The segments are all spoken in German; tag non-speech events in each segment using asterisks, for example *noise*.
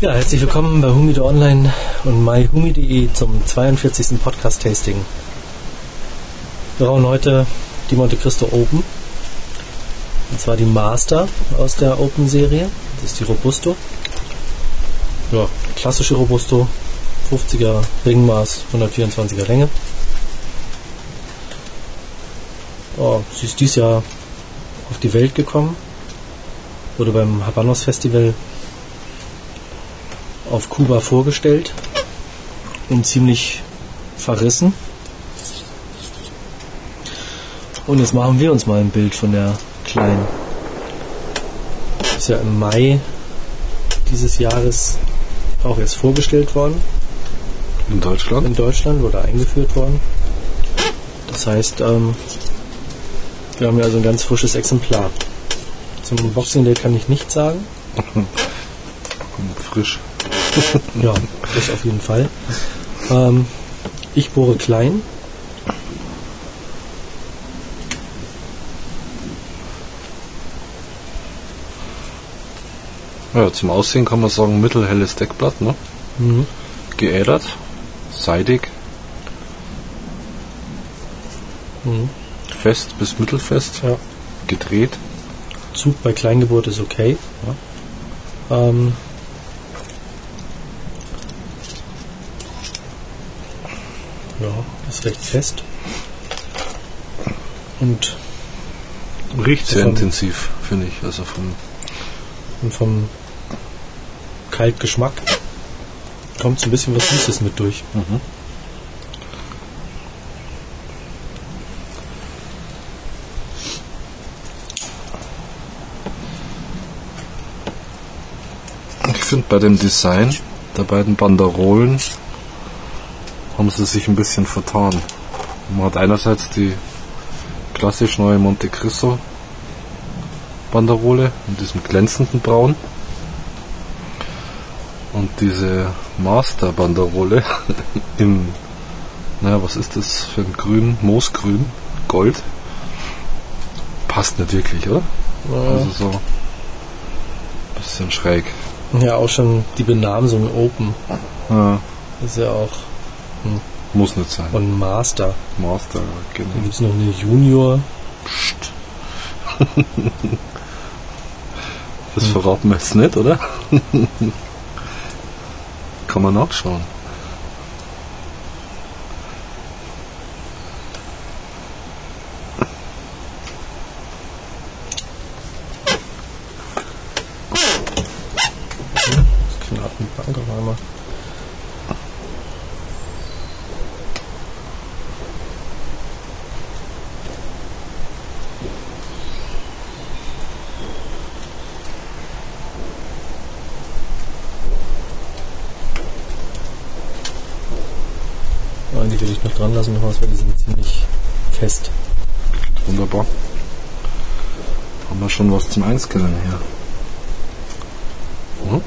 Ja, herzlich willkommen bei Humide Online und myhumi.de zum 42. Podcast-Tasting. Wir brauchen heute die Monte Cristo Open. Und zwar die Master aus der Open-Serie. Das ist die Robusto. Ja, klassische Robusto. 50er Ringmaß, 124er Länge. Oh, sie ist dieses Jahr auf die Welt gekommen. Wurde beim Habanos Festival auf Kuba vorgestellt und ziemlich verrissen. Und jetzt machen wir uns mal ein Bild von der kleinen. Ist ja im Mai dieses Jahres auch erst vorgestellt worden. In Deutschland? In Deutschland wurde eingeführt worden. Das heißt, ähm, wir haben ja also ein ganz frisches Exemplar. Zum Boxing Day kann ich nichts sagen. *laughs* Frisch. *laughs* ja, das auf jeden Fall. Ähm, ich bohre klein. Ja, zum Aussehen kann man sagen mittelhelles Deckblatt, ne? Mhm. Geädert, seidig, Mhm. fest bis mittelfest, Ja. gedreht. Zug bei Kleingeburt ist okay. Ja. Ähm, ja, ist recht fest. Und, Riecht sehr Vom- intensiv, finde ich. Also vom und vom Kaltgeschmack kommt so ein bisschen was Süßes mit durch. Ich finde bei dem Design der beiden Banderolen haben sie sich ein bisschen vertan. Man hat einerseits die klassisch neue Monte Cristo Banderole in diesem glänzenden Braun und diese Master Banderole *laughs* im, naja, was ist das für ein Grün, Moosgrün, Gold. Passt nicht wirklich, oder? Also so ein bisschen schräg. Ja, auch schon die Benamsung Open Ja, ist ja auch muss nicht sein. und Master. Master, genau. gibt es noch eine Junior. Psst. *laughs* Das verraten wir jetzt nicht, oder? *laughs* Kann man nachschauen. Das knarrt mit Bank auf einmal. Ah, die will ich noch dran lassen, weil die sind ziemlich fest. Wunderbar. Haben wir schon was zum Einscannen hier. Hm?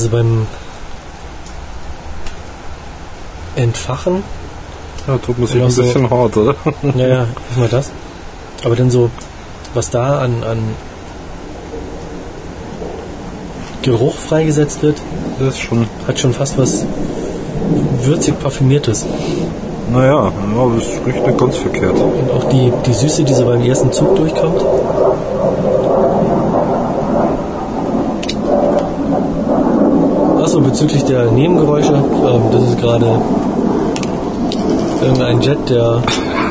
Also beim Entfachen, Ja, tut man sich Ja, ein so. bisschen hart, oder? *laughs* naja, erstmal das. Aber dann so, was da an, an Geruch freigesetzt wird, Das schon. hat schon fast was würzig parfümiertes. Naja, ja, das riecht nicht ganz verkehrt. Und auch die, die Süße, die so beim ersten Zug durchkommt. Achso, bezüglich der Nebengeräusche, ähm, das ist gerade irgendein Jet, der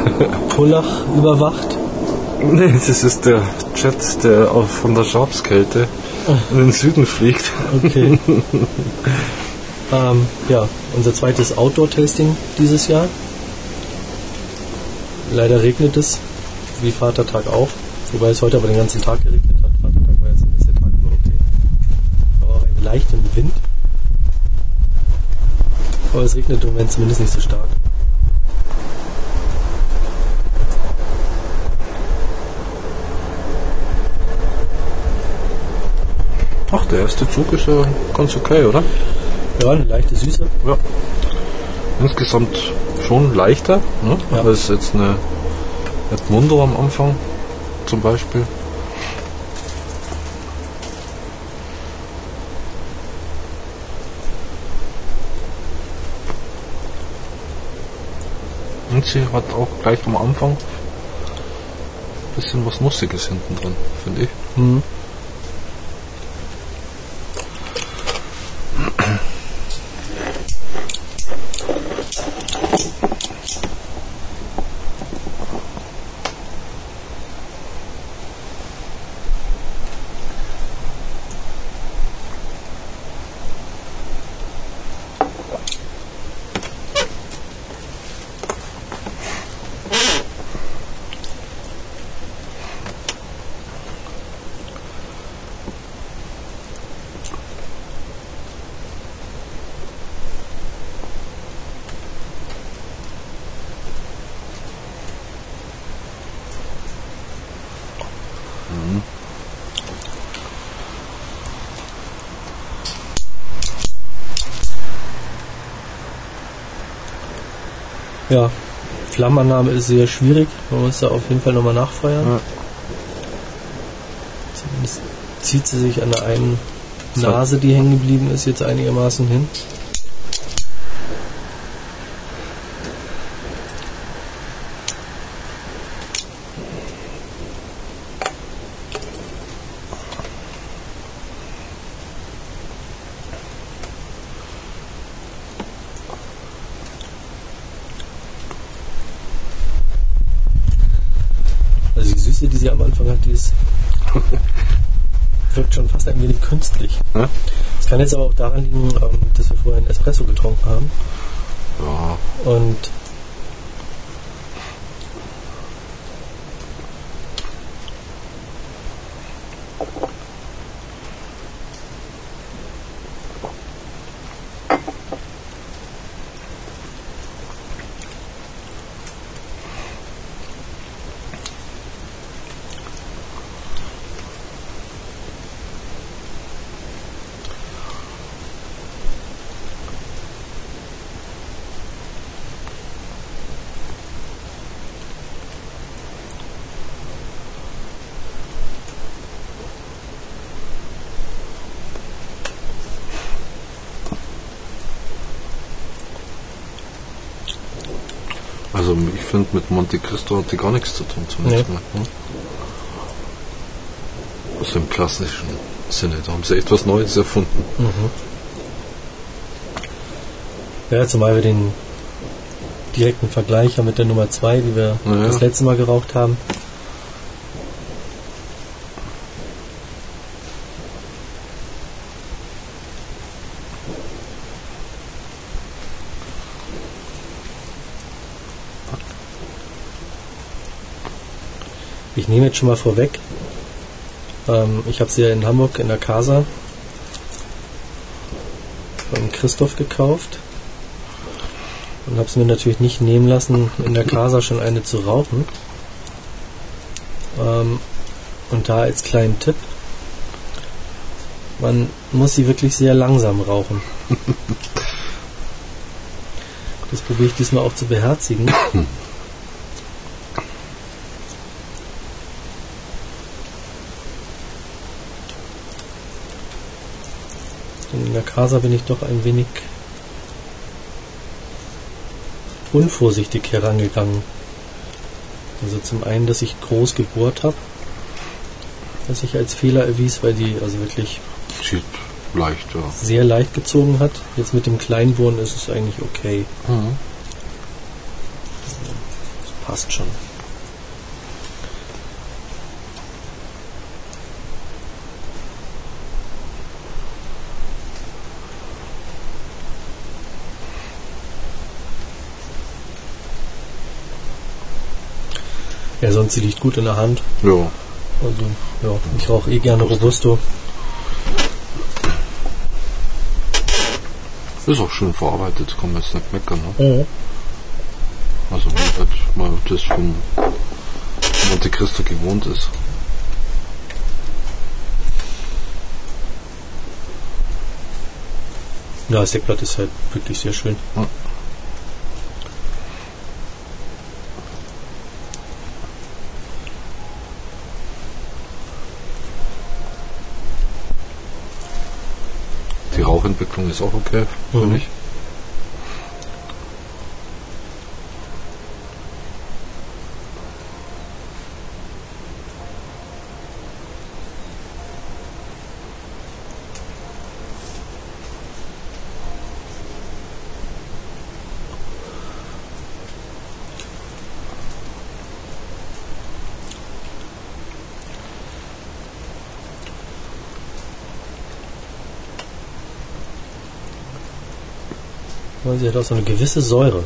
*laughs* Pullach überwacht. Nee, das ist der Jet, der auf, von der Schafskälte in den Süden fliegt. Okay. *laughs* ähm, ja, unser zweites Outdoor-Tasting dieses Jahr. Leider regnet es, wie Vatertag auch. Wobei es heute aber den ganzen Tag geregnet hat. Aber es regnet im Moment zumindest nicht so stark. Ach, der erste Zug ist ja ganz okay, oder? Ja, eine leichte Süße. Ja. Insgesamt schon leichter, ne? Ja. als jetzt eine Edmundo am Anfang zum Beispiel. Sie hat auch gleich am Anfang ein bisschen was Nussiges hinten drin, finde ich. Mhm. Ja, Flammenannahme ist sehr schwierig. Man muss da auf jeden Fall nochmal nachfeuern. Ja. Zumindest zieht sie sich an der einen Nase, die hängen geblieben ist, jetzt einigermaßen hin. Also die Süße, die sie am Anfang hat, die ist *laughs* wirkt schon fast ein wenig künstlich. Ja? Das kann jetzt aber auch daran liegen, ähm, dass wir vorher einen Espresso getrunken haben. Ja, Und also ich finde mit Monte Cristo hat die gar nichts zu tun zunächst Nee. mal. Ne? Also im klassischen Sinne, da haben sie echt was Neues erfunden. ja, zumal wir den direkten Vergleich haben mit der Nummer 2, die wir Ja. das letzte Mal geraucht haben. Nehme jetzt schon mal vorweg. Ähm, ich habe sie ja in Hamburg in der Casa von Christoph gekauft und habe es mir natürlich nicht nehmen lassen, in der Casa schon eine zu rauchen. Ähm, und da als kleinen Tipp, man muss sie wirklich sehr langsam rauchen. *laughs* Das probiere ich diesmal auch zu beherzigen. *laughs* Casa bin ich doch ein wenig unvorsichtig herangegangen. Also zum einen, dass ich groß gebohrt habe, was ich als Fehler erwies, weil die also wirklich Sieht leicht, ja. sehr leicht gezogen hat. Jetzt mit dem Kleinbohren ist es eigentlich okay. Mhm. Das passt schon. Ja, sonst sie liegt gut in der Hand. Ja. Also, ja, ich rauche eh gerne Robusto. Ist auch schön verarbeitet, kann man jetzt nicht meckern. Ne? Mhm. Also wenn halt mal das vom Monte Cristo gewohnt ist. Ja, das Deckblatt ist halt wirklich sehr schön. Ja. Die Rauchentwicklung ist auch okay, finde Mhm. ich. Sie hat auch so eine gewisse Säure.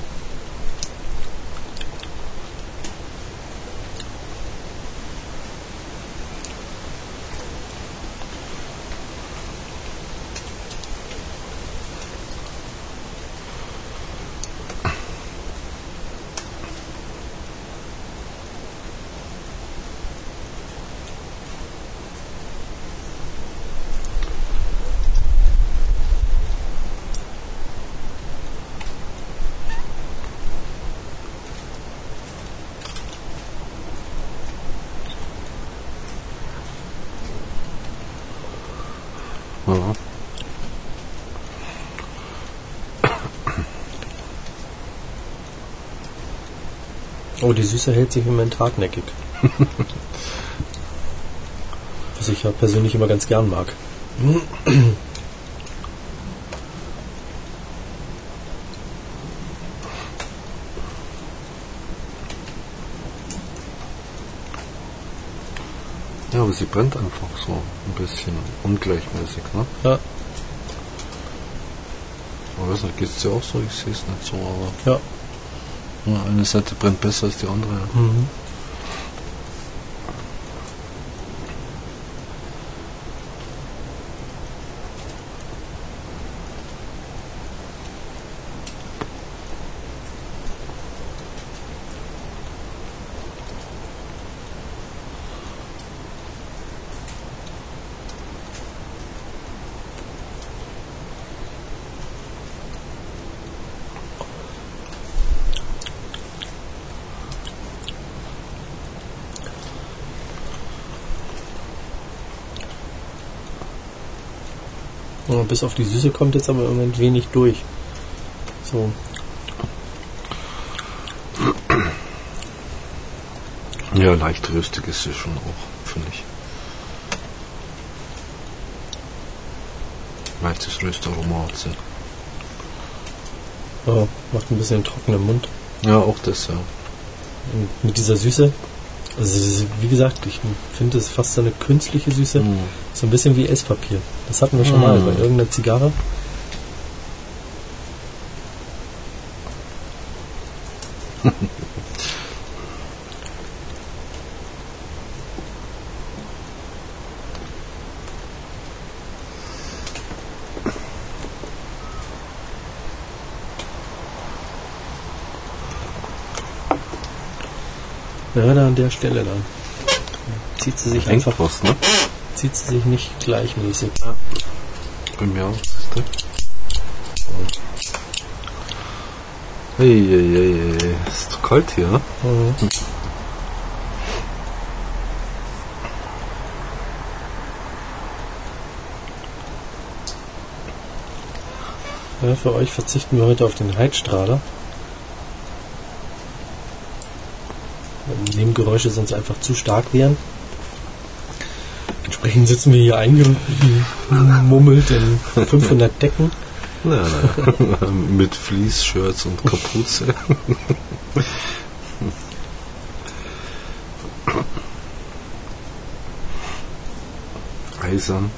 Ja. Oh, die Süße hält sich im Moment hartnäckig. *laughs* Was ich ja persönlich immer ganz gern mag. ja, aber sie brennt einfach so ein bisschen ungleichmäßig. Ne? Ja, Ich weiß nicht, geht es dir auch so? Ich sehe es nicht so, aber ja. Ja, eine Seite brennt besser als die andere. Mhm. Ja, bis auf die Süße kommt jetzt aber Moment wenig durch. So, Ja, leicht röstig ist sie schon auch, finde ich. Leichtes Röstaroma hat sie. ja, macht ein bisschen trockenen Mund. Ja, auch das, ja. Und mit dieser Süße, also wie gesagt, ich finde es fast so eine künstliche Süße. Mhm. So ein bisschen wie Esspapier. Das hatten wir schon mal bei irgendeiner Zigarre. *laughs* Ja, da an der Stelle dann. Zieht sie sich einfach, was, ne? Zieht sie sich nicht gleichmäßig. Bei mir auch, siehst du? Hey. Ist zu kalt hier, ne? Mhm. Ja, für euch verzichten wir heute auf den Heizstrahler. Nebengeräusche sonst einfach zu stark wären. Entsprechend sitzen wir hier eingemummelt in 500 Decken. Ja, na, mit Fleece-Shirts und Kapuze. Eisern.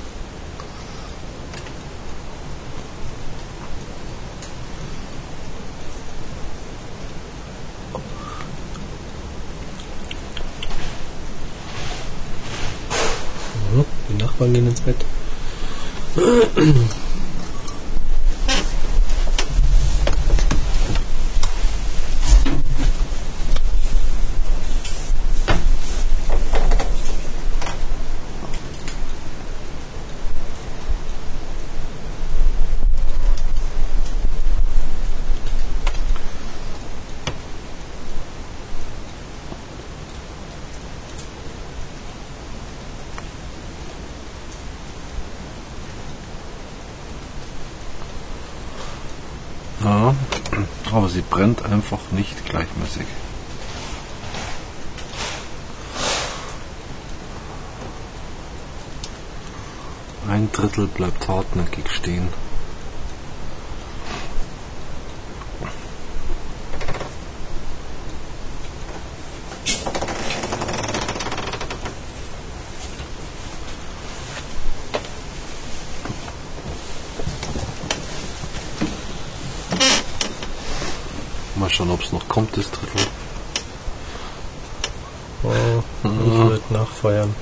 Ja, Gehen ins Bett. *clears throat* Brennt einfach nicht gleichmäßig. Ein Drittel bleibt hartnäckig stehen. Schauen, ob es noch kommt, das Drittel. Oh, ich würde nachfeuern.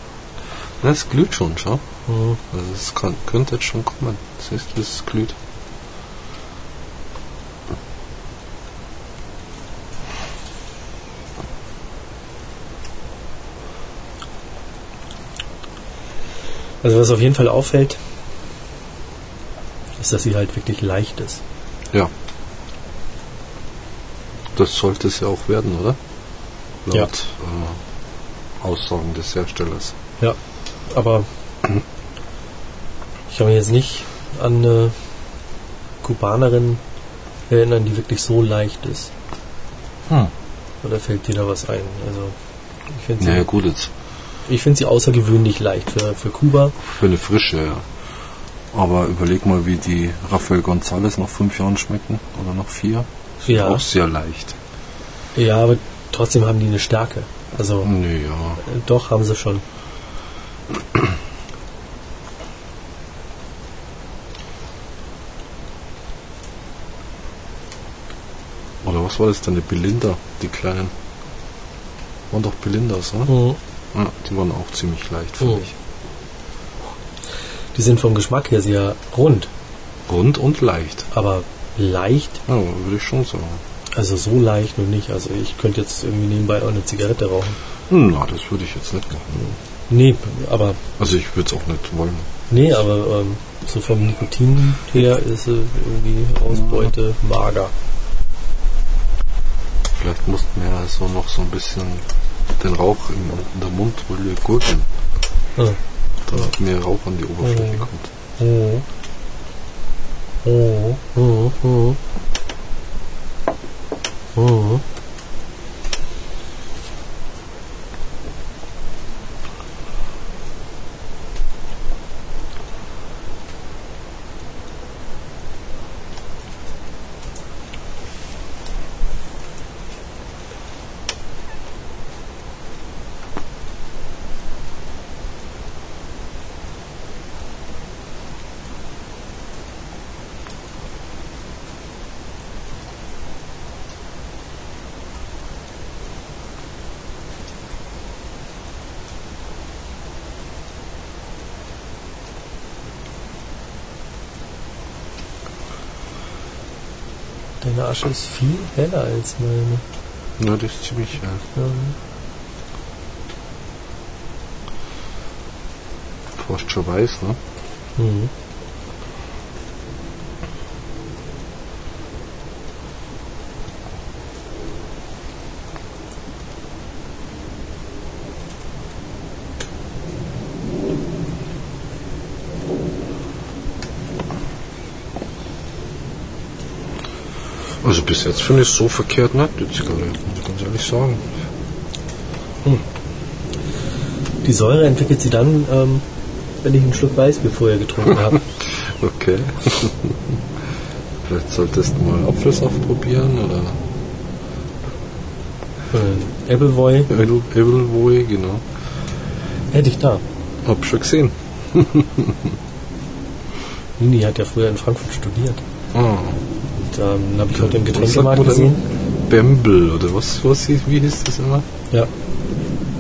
Na, es glüht schon, schau. Mhm. Also es kann, könnte jetzt schon kommen. Siehst du, es glüht. Also was auf jeden Fall auffällt, ist, dass sie halt wirklich leicht ist. Ja. Das sollte es ja auch werden, oder? Laut Ja. äh, Aussagen des Herstellers. Ja, aber ich kann mich jetzt nicht an eine Kubanerin erinnern, die wirklich so leicht ist. Hm. Oder fällt dir da was ein? Also ich finde sie, Naja gut, jetzt ich finde sie außergewöhnlich leicht für, für Kuba. für eine Frische, ja. Aber überleg mal, wie die Rafael González nach fünf Jahren schmecken. Oder nach vier. Ja. Auch sehr leicht. Ja, aber trotzdem haben die eine Stärke. Also Naja. äh, doch haben sie schon. Oder was war das denn? Die Belinda, die kleinen. Waren doch Belindas, ne? Mhm. Ja, die waren auch ziemlich leicht, finde Mhm. ich. Die sind vom Geschmack her sehr rund, Rund und leicht. aber leicht, Ja, würde ich schon sagen. also so leicht nur nicht. Also ich könnte jetzt irgendwie nebenbei auch eine Zigarette rauchen. Hm, Na, das würde ich jetzt nicht machen. Nee, aber Also ich würde es auch nicht wollen. nee, aber ähm, so vom Nikotin her ist sie irgendwie Ausbeute mager. Vielleicht mussten wir ja so noch so ein bisschen den Rauch in, in der Mundhöhle gurgeln, Ja. damit mehr Rauch an die Oberfläche Mhm. kommt. Oh. Oh. Oh. Oh. Oh. Deine Asche ist viel heller als meine. Ja, das ist ziemlich hell. Ja. Fast schon weiß, ne? Mhm. Bis jetzt finde ich es so verkehrt nicht, die Zigarette, muss ganz ehrlich sagen. Die Säure entwickelt sie dann, ähm, wenn ich einen Schluck Weißbier vorher getrunken habe. *laughs* Okay. *laughs* Vielleicht solltest du mal Apfelsaft probieren oder äh, Appleboy Edelwoe, genau. hätte ich da. Hab schon gesehen. *laughs* Nini hat ja früher in Frankfurt studiert. Und ähm, habe ich heute im Getränkemarkt gesehen. Bembel oder was, was hieß, wie hieß das immer? Ja,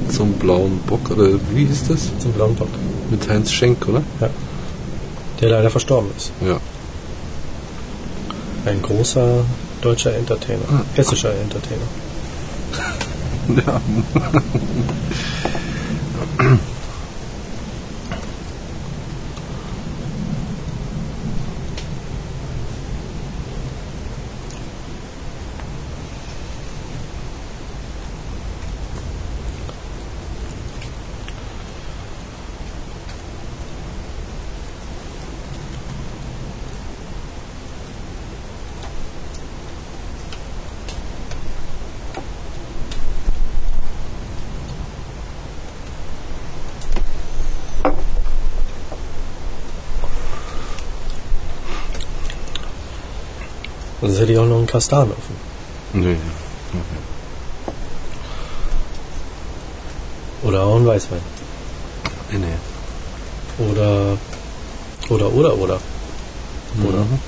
Zum blauen Bock oder wie hieß das? zum blauen Bock. Mit Heinz Schenk, oder? Der leider verstorben ist. Ja. Ein großer deutscher Entertainer. Ah. Hessischer Entertainer. *laughs* ja. Sonst hätte ich auch noch einen Kastan offen. Nee. Oder auch einen Weißwein. Nee, nee. Oder, oder, oder, oder. Oder? Mhm.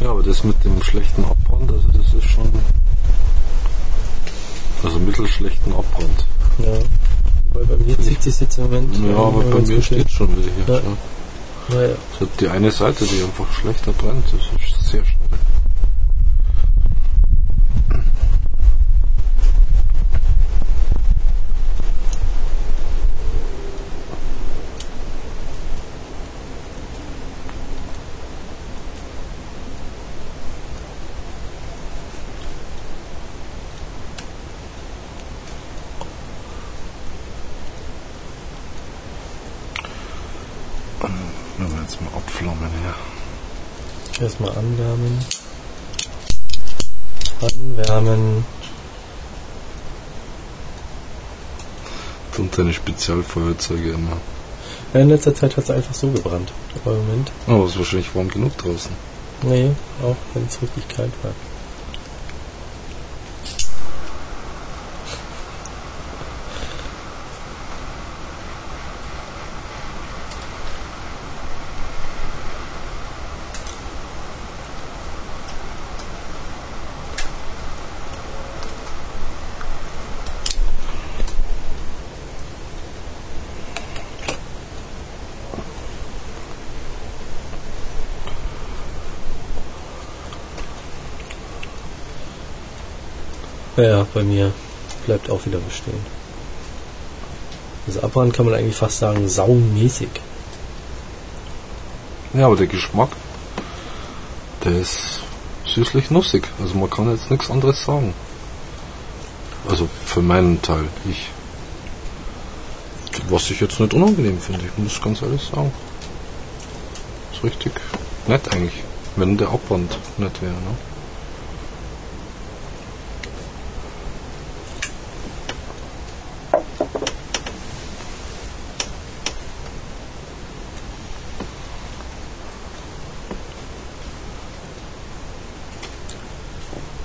Ja, aber das mit dem schlechten Abbrand, also das ist schon. Also mittelschlechten Abbrand. Ja. Weil bei mir zieht sich jetzt im Moment. Ja, aber bei mir steht schon wieder hier. Ja. Ja. Naja. Die eine Seite, die einfach schlechter brennt. Das ist sehr schade. Wenn wir jetzt mal abflammen hier. Erstmal anwärmen. Anwärmen. Und deine Spezialfeuerzeuge immer. Ja, in letzter Zeit hat es einfach so gebrannt. Aber im Moment. Oh, ist wahrscheinlich warm genug draußen. Nee, auch wenn es richtig kalt war. Ja, bei mir bleibt auch wieder bestehen. Also Abbrand kann man eigentlich fast sagen saumäßig. Ja, aber der Geschmack, der ist süßlich nussig. Also man kann jetzt nichts anderes sagen. Also für meinen Teil, ich. Was ich jetzt nicht unangenehm finde, ich muss ganz ehrlich sagen. Ist richtig nett eigentlich, wenn der Abwand nett wäre. Ne?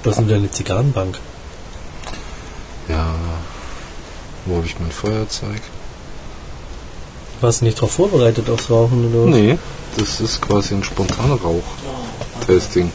Was ist denn deine Zigarrenbank? Ja, wo habe ich mein Feuerzeug? Warst du nicht darauf vorbereitet aufs Rauchen oder was? Nee, das ist quasi ein spontaner Rauch-Tasting.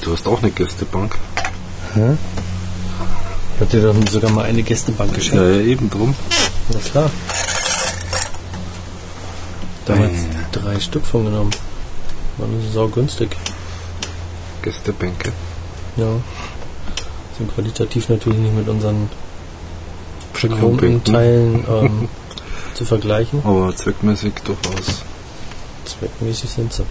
Du hast auch eine Gästebank? Hä? Ich hab dir dann sogar mal eine Gästebank geschenkt. Ja, ja eben drum. Na klar. Damals Äh. drei Stück von genommen. Waren sau günstig. Gästebänke. Ja. Sind qualitativ natürlich nicht mit unseren Premium-Bänken. Premium-Teilen ähm, *laughs* zu vergleichen. Aber zweckmäßig durchaus. Zweckmäßig sind sie.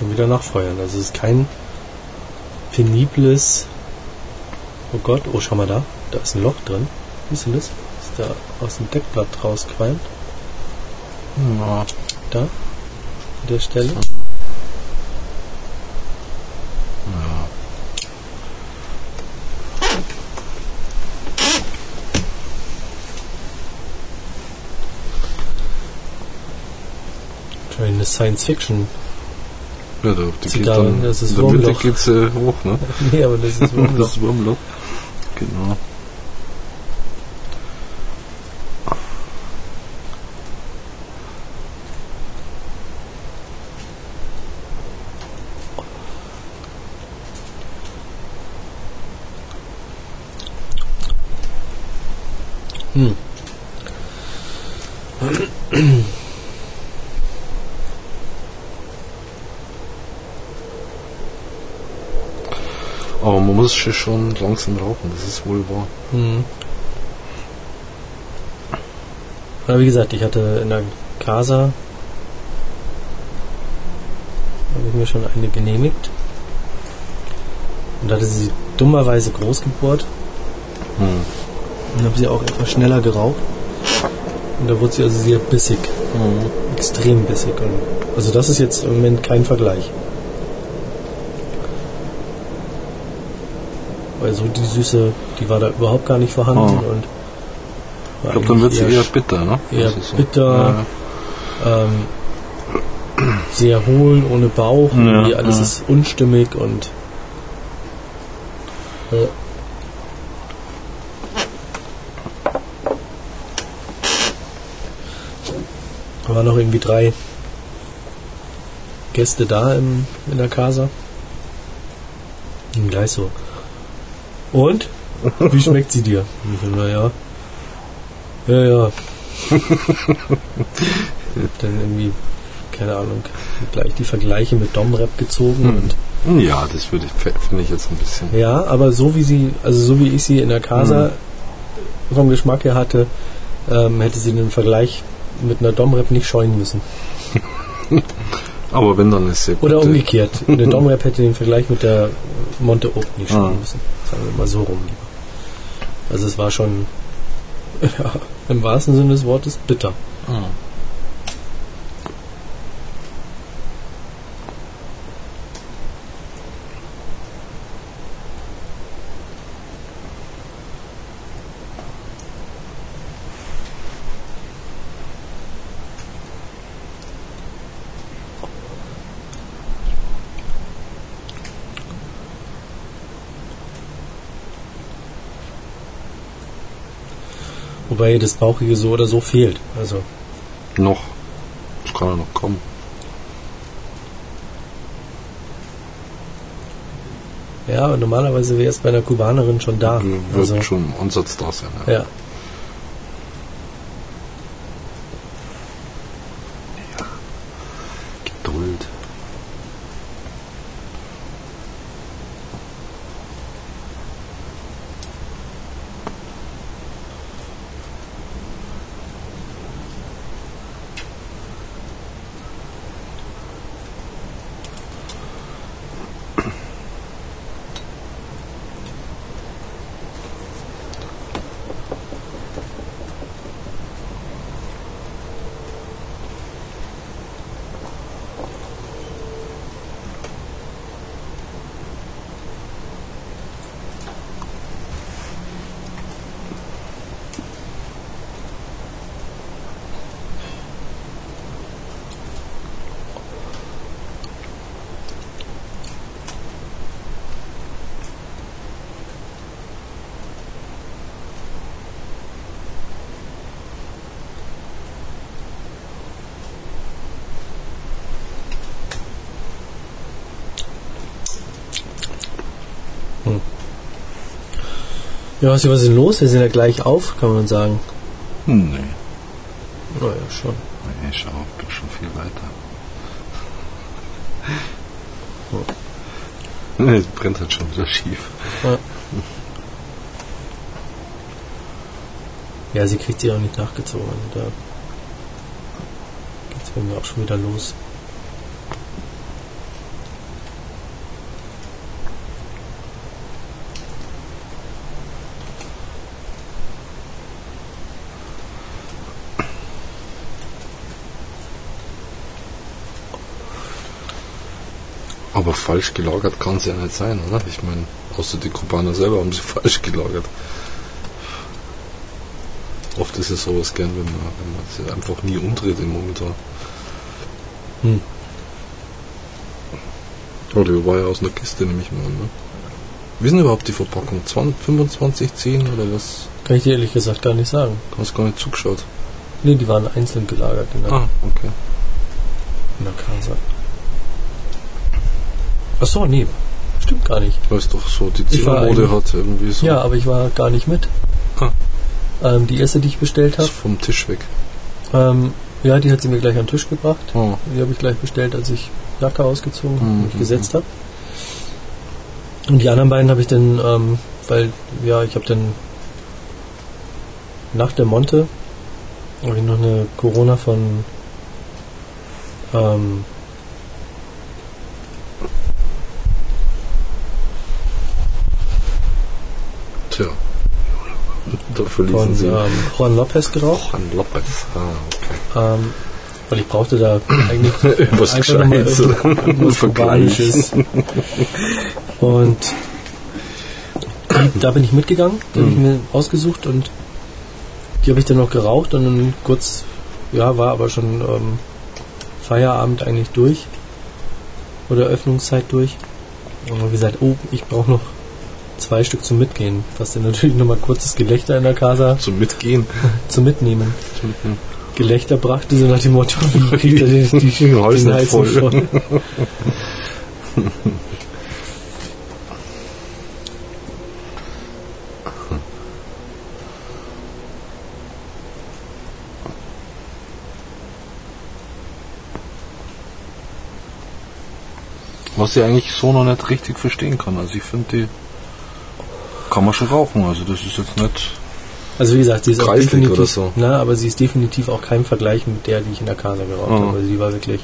Schon wieder nachfeuern. Also es ist kein penibles. Oh Gott, oh schau mal da. Da ist ein Loch drin. Siehst du das? Ist da aus dem Deckblatt rausqualmt. Ja. Da. An der Stelle. ja. Wahrscheinlich eine Science Fiction. Ja, da, die Sie geht da, dann, das ist in der Mitte Wurmloch. geht's äh, hoch, ne? *laughs* nee, aber das ist *laughs* Wurmloch. Das Wurmloch. Genau. Hm. Muss schon langsam rauchen, das ist wohl wahr. Hm. Aber wie gesagt, ich hatte in der Casa habe ich mir schon eine genehmigt. Und da hatte sie dummerweise groß gebohrt Hm. und habe sie auch etwas schneller geraucht. Und da wurde sie also sehr bissig, Mhm. extrem bissig. Und also das ist jetzt im Moment kein Vergleich. Weil so die Süße, die war da überhaupt gar nicht vorhanden Ah. und Ich glaube, dann wird sie eher bitter, ne? eher so. bitter. ähm, sehr hohl, ohne Bauch, Ja, alles ja. ist unstimmig und ja. Da waren noch irgendwie drei Gäste da im, in der Casa. Und gleich so. Und? Wie schmeckt sie dir? Naja. Ja, ja. Dann irgendwie, keine Ahnung, gleich die Vergleiche mit Domrep gezogen Hm. und Ja, das würde ich, finde ich jetzt ein bisschen. ja, aber so wie sie, also so wie ich sie in der Casa vom Geschmack her hatte, ähm, hätte sie den Vergleich mit einer Domrep nicht scheuen müssen. *laughs* Aber wenn, dann ist gut. Oder umgekehrt. Eine *laughs* Domrep hätte den Vergleich mit der Monte nicht scheuen Ah. müssen. Sagen wir mal so rum. Also es war schon *laughs* ja, im wahrsten Sinne des Wortes bitter. Ah. Wobei das Bauchige so oder so fehlt. Also Noch. Das kann ja noch kommen. ja, normalerweise wäre es bei einer Kubanerin schon da. Wird Also, schon Ansatz da sein. Ja. ja. Ja, was ist denn los? Wir sind ja gleich auf, kann man sagen. Hm, nee. Naja, schon. Nee, schau, bin schon viel weiter. Nee, *laughs* es brennt halt schon wieder schief. Ja. ja, sie kriegt sie auch nicht nachgezogen. Da geht's bei mir auch schon wieder los. Aber falsch gelagert kann es ja nicht sein, oder? Ich meine, außer die Kubaner selber haben sie *laughs* falsch gelagert. Oft ist es sowas gern, wenn man, wenn man sie einfach nie umdreht im Monitor. Hm. Oh, die war ja aus einer Kiste, nehme ich mal an. Ne? Wie ist denn überhaupt die Verpackung? 20, 25, 10 oder was? Kann ich dir ehrlich gesagt gar nicht sagen. Hast gar nicht zugeschaut. Nee, die waren einzeln gelagert der, Ah, okay. in der Casa. Ach so, nee. Stimmt gar nicht. Weil es doch so die eigentlich- hat, irgendwie so. Ja, aber ich war gar nicht mit. Ah. Ähm, die erste, die ich bestellt habe, vom Tisch weg. ähm, ja, die hat sie mir gleich an den Tisch gebracht. Oh. Die habe ich gleich bestellt, als ich Jacke ausgezogen und mich Mhm. gesetzt habe. Und die anderen beiden habe ich dann, ähm, weil, ja, ich habe dann nach der Monte habe ich noch eine Corona von ähm, Tja. Da verließen von sie. ähm, Juan Lopez geraucht, Juan Lopez. Ah, ähm, weil ich brauchte da eigentlich okay. *laughs* Was einfach noch mal Gescheites. irgendwas *laughs* Kubanisches. *laughs* Und da bin ich mitgegangen, die habe ich mir ausgesucht und die habe ich dann noch geraucht und dann kurz, ja, war aber schon ähm, Feierabend eigentlich durch oder Öffnungszeit durch. Und habe gesagt, oh, ich brauche noch zwei Stück zum Mitgehen, was dann natürlich nochmal kurzes Gelächter in der Casa Zum Mitgehen. *laughs* zum Mitnehmen. Zum Mitnehmen. Gelächter brachte, so nach dem Motto, *laughs* wie kriegt er die, die, Hals voll. voll. Was ich eigentlich so noch nicht richtig verstehen kann. Also ich finde, die kann man schon rauchen. Also das ist jetzt nicht... Also wie gesagt, sie ist auch definitiv, so. na, aber sie ist definitiv auch kein Vergleich mit der, die ich in der Casa geraucht Mhm. habe. Also die war wirklich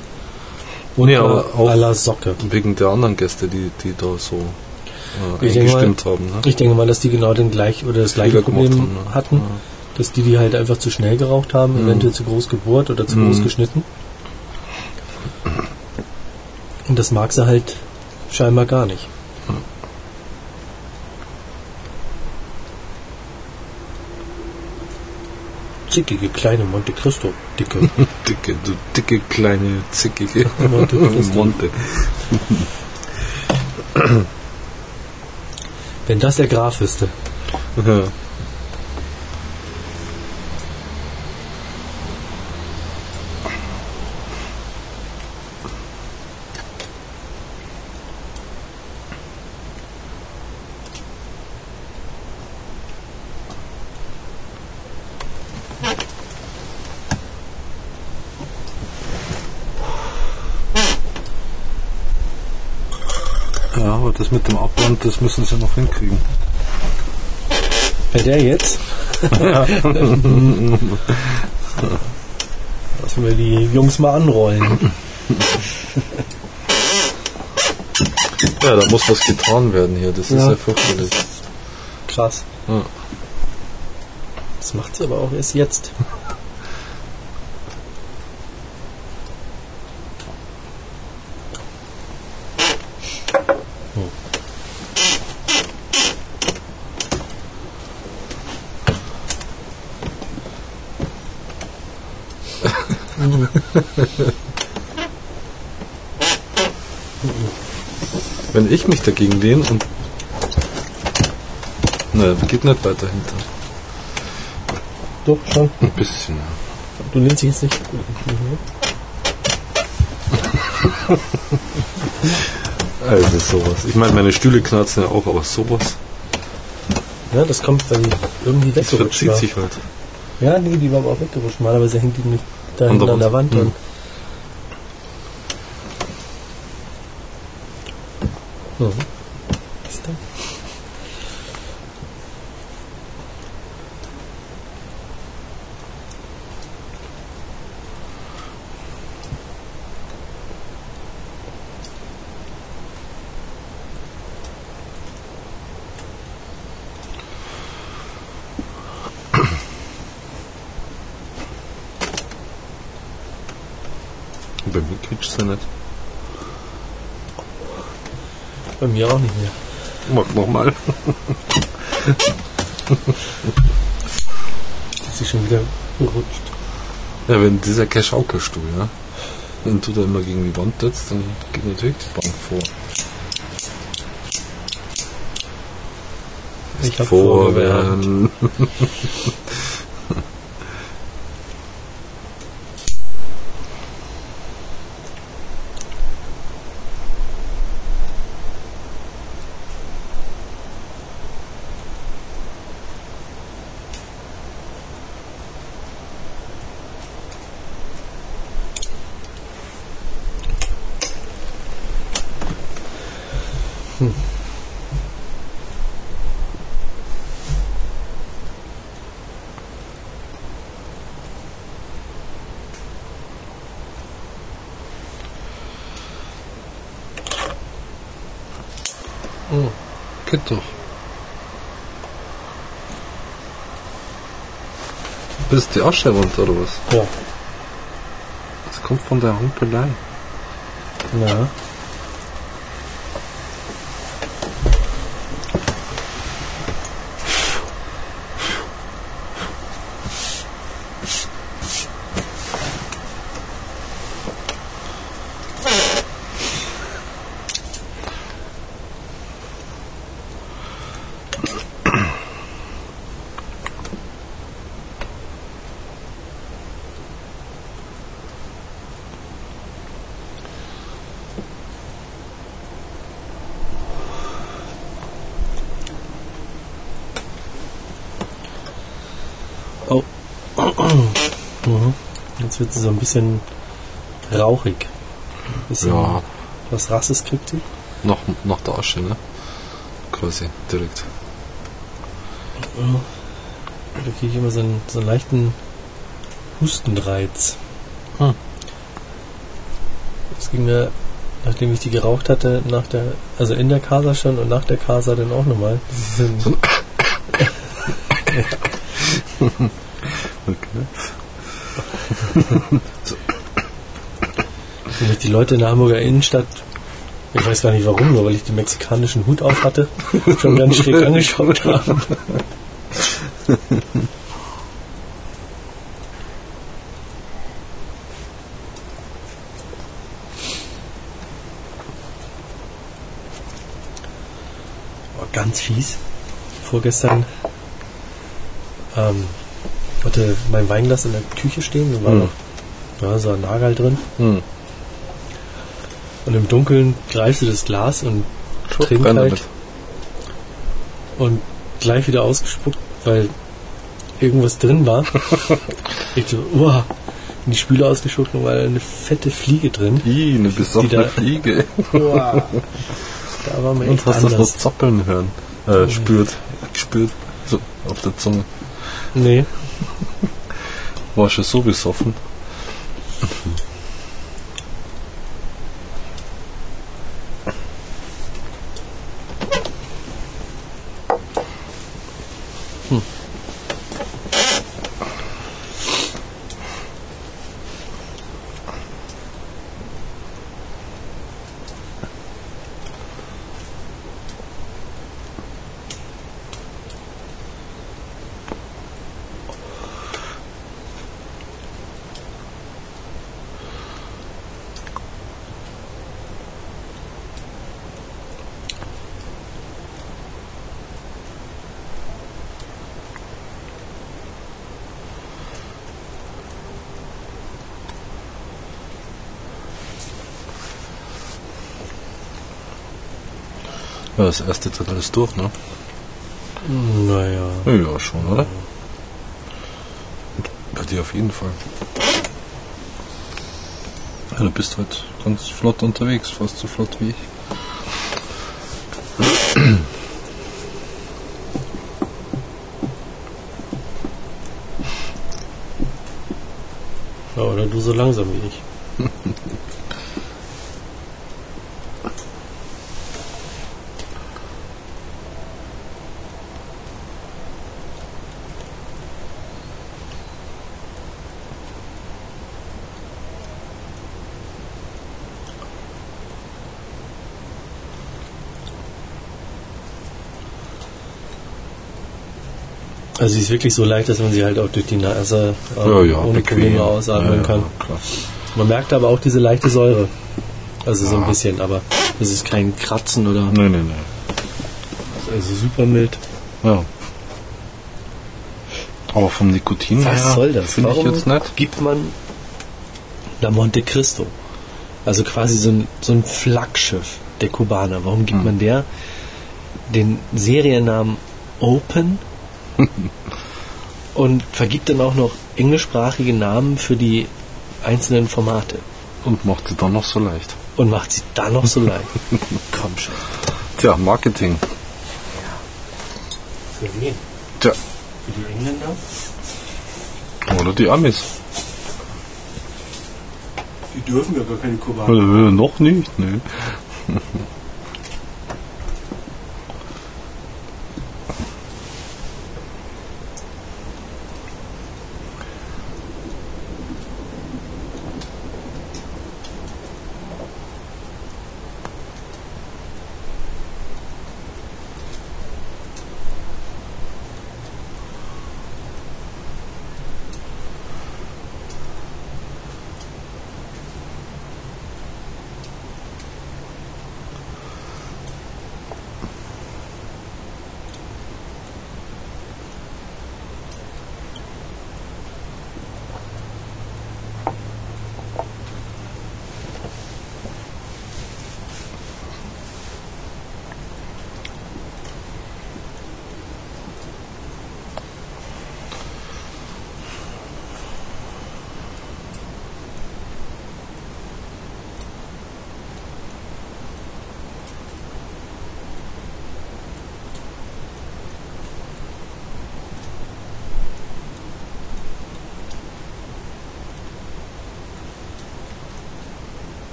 Nee, unter aber auch- aller Socke. Wegen der anderen Gäste, die, die da so äh, Ich denke mal- eingestimmt haben. Ne? Ich denke mal, dass die genau den gleich oder das gleiche Problem haben, ne? hatten, dass die die halt einfach zu schnell geraucht haben, Mhm. eventuell zu groß gebohrt oder zu Mhm. groß geschnitten. Und das mag sie halt scheinbar gar nicht. Zickige kleine Monte Cristo, dicke. *laughs* Dicke, du dicke, kleine, zickige *laughs* Monte. Monte. Wenn das der Graf wüsste. Ja, aber das Abwand, das müssen sie noch hinkriegen. Bei der jetzt? *laughs* Lassen wir die Jungs mal anrollen. Ja, da muss was getan werden hier. Das ist Ja. ja fürchterlich. Krass. Ja. Das macht sie aber auch erst jetzt. *laughs* Wenn ich mich dagegen lehne und. Ne, geht nicht weiter hinter. Doch, schon. Ein bisschen. Du lehnst dich jetzt nicht. *laughs* Also sowas. Ich meine, meine Stühle knarzen ja auch, aber sowas. Ja, das kommt, die irgendwie Das weggerutscht verzieht sich halt. Ja, nee, die war aber auch weggerutscht. Normalerweise hängt die nicht da An hinten der an der Wand. Wand. Und Mhm. Ist da? Bei mir quietscht ja nicht. Bei mir auch nicht mehr. Mach nochmal. *laughs* Ist sie schon wieder gerutscht. Ja, wenn dieser kein Schaukelstuhl, ja. Wenn du da immer gegen die Wand trittst, dann geht natürlich die Bank vor. Ich hab vorgewärmt. Vorwärmen. *laughs* die Asche runter oder was? Ja. Das kommt von der Humpelei. Ja. Oh. Mhm. Sie so ein bisschen rauchig. Ein bisschen Ja, was Rasses kriegt sie. nach, nach der Asche, ne? Quasi, direkt. Da kriege ich immer so einen, so einen leichten Hustenreiz. Hm. Das ging mir, nachdem ich die geraucht hatte, nach der, also in der Casa schon und nach der Casa dann auch nochmal. Das ist *laughs* *laughs* So. Wenn die Leute in der Hamburger Innenstadt, ich weiß gar nicht warum, nur weil ich den mexikanischen Hut auf hatte, schon ganz schräg *laughs* angeschaut haben. War ganz fies. Vorgestern ähm, hatte mein Weinglas in der Küche stehen, da war Hm. noch ja, so ein Nagel drin. Hm. Und im Dunkeln greifst du das Glas und trinkst halt und gleich wieder ausgespuckt, weil irgendwas drin war. *laughs* ich so, uah, in die Spüle ausgespuckt und war eine fette Fliege drin. Ih, eine besoffene da- Fliege. Uah. Da war mir Und echt hast das anders. was zappeln hören? Äh, spürt. Gespürt. So, auf der Zunge. Nee, War schon so besoffen. Ja, das erste Drittel ist durch, ne? naja. Ja, schon, oder? Bei dir auf jeden Fall. Ja, du bist halt ganz flott unterwegs, fast so flott wie ich. Ja, oder du so langsam wie ich. Also sie ist wirklich so leicht, dass man sie halt auch durch die Nase äh, Ja, ja, ohne bequem. Probleme ausatmen Ja, kann. Man merkt aber auch diese leichte Säure. Also so ein bisschen, aber es ist kein Kratzen oder Nee, nee, nee. also super mild. Ja. Aber vom Nikotin Was her soll das? finde ich Warum jetzt nicht. gibt man da Monte Cristo? Also quasi so ein, so ein Flaggschiff der Kubaner. Warum Hm. gibt man der den Seriennamen Open *laughs* und vergibt dann auch noch englischsprachige Namen für die einzelnen Formate Und macht sie dann noch so leicht. und macht sie dann noch so leicht? *laughs* Komm schon. Tja, Marketing. Für wen? Tja, Für die Engländer? oder die Amis. Die dürfen ja gar keine Kubaner. Äh, noch nicht, ne? *laughs*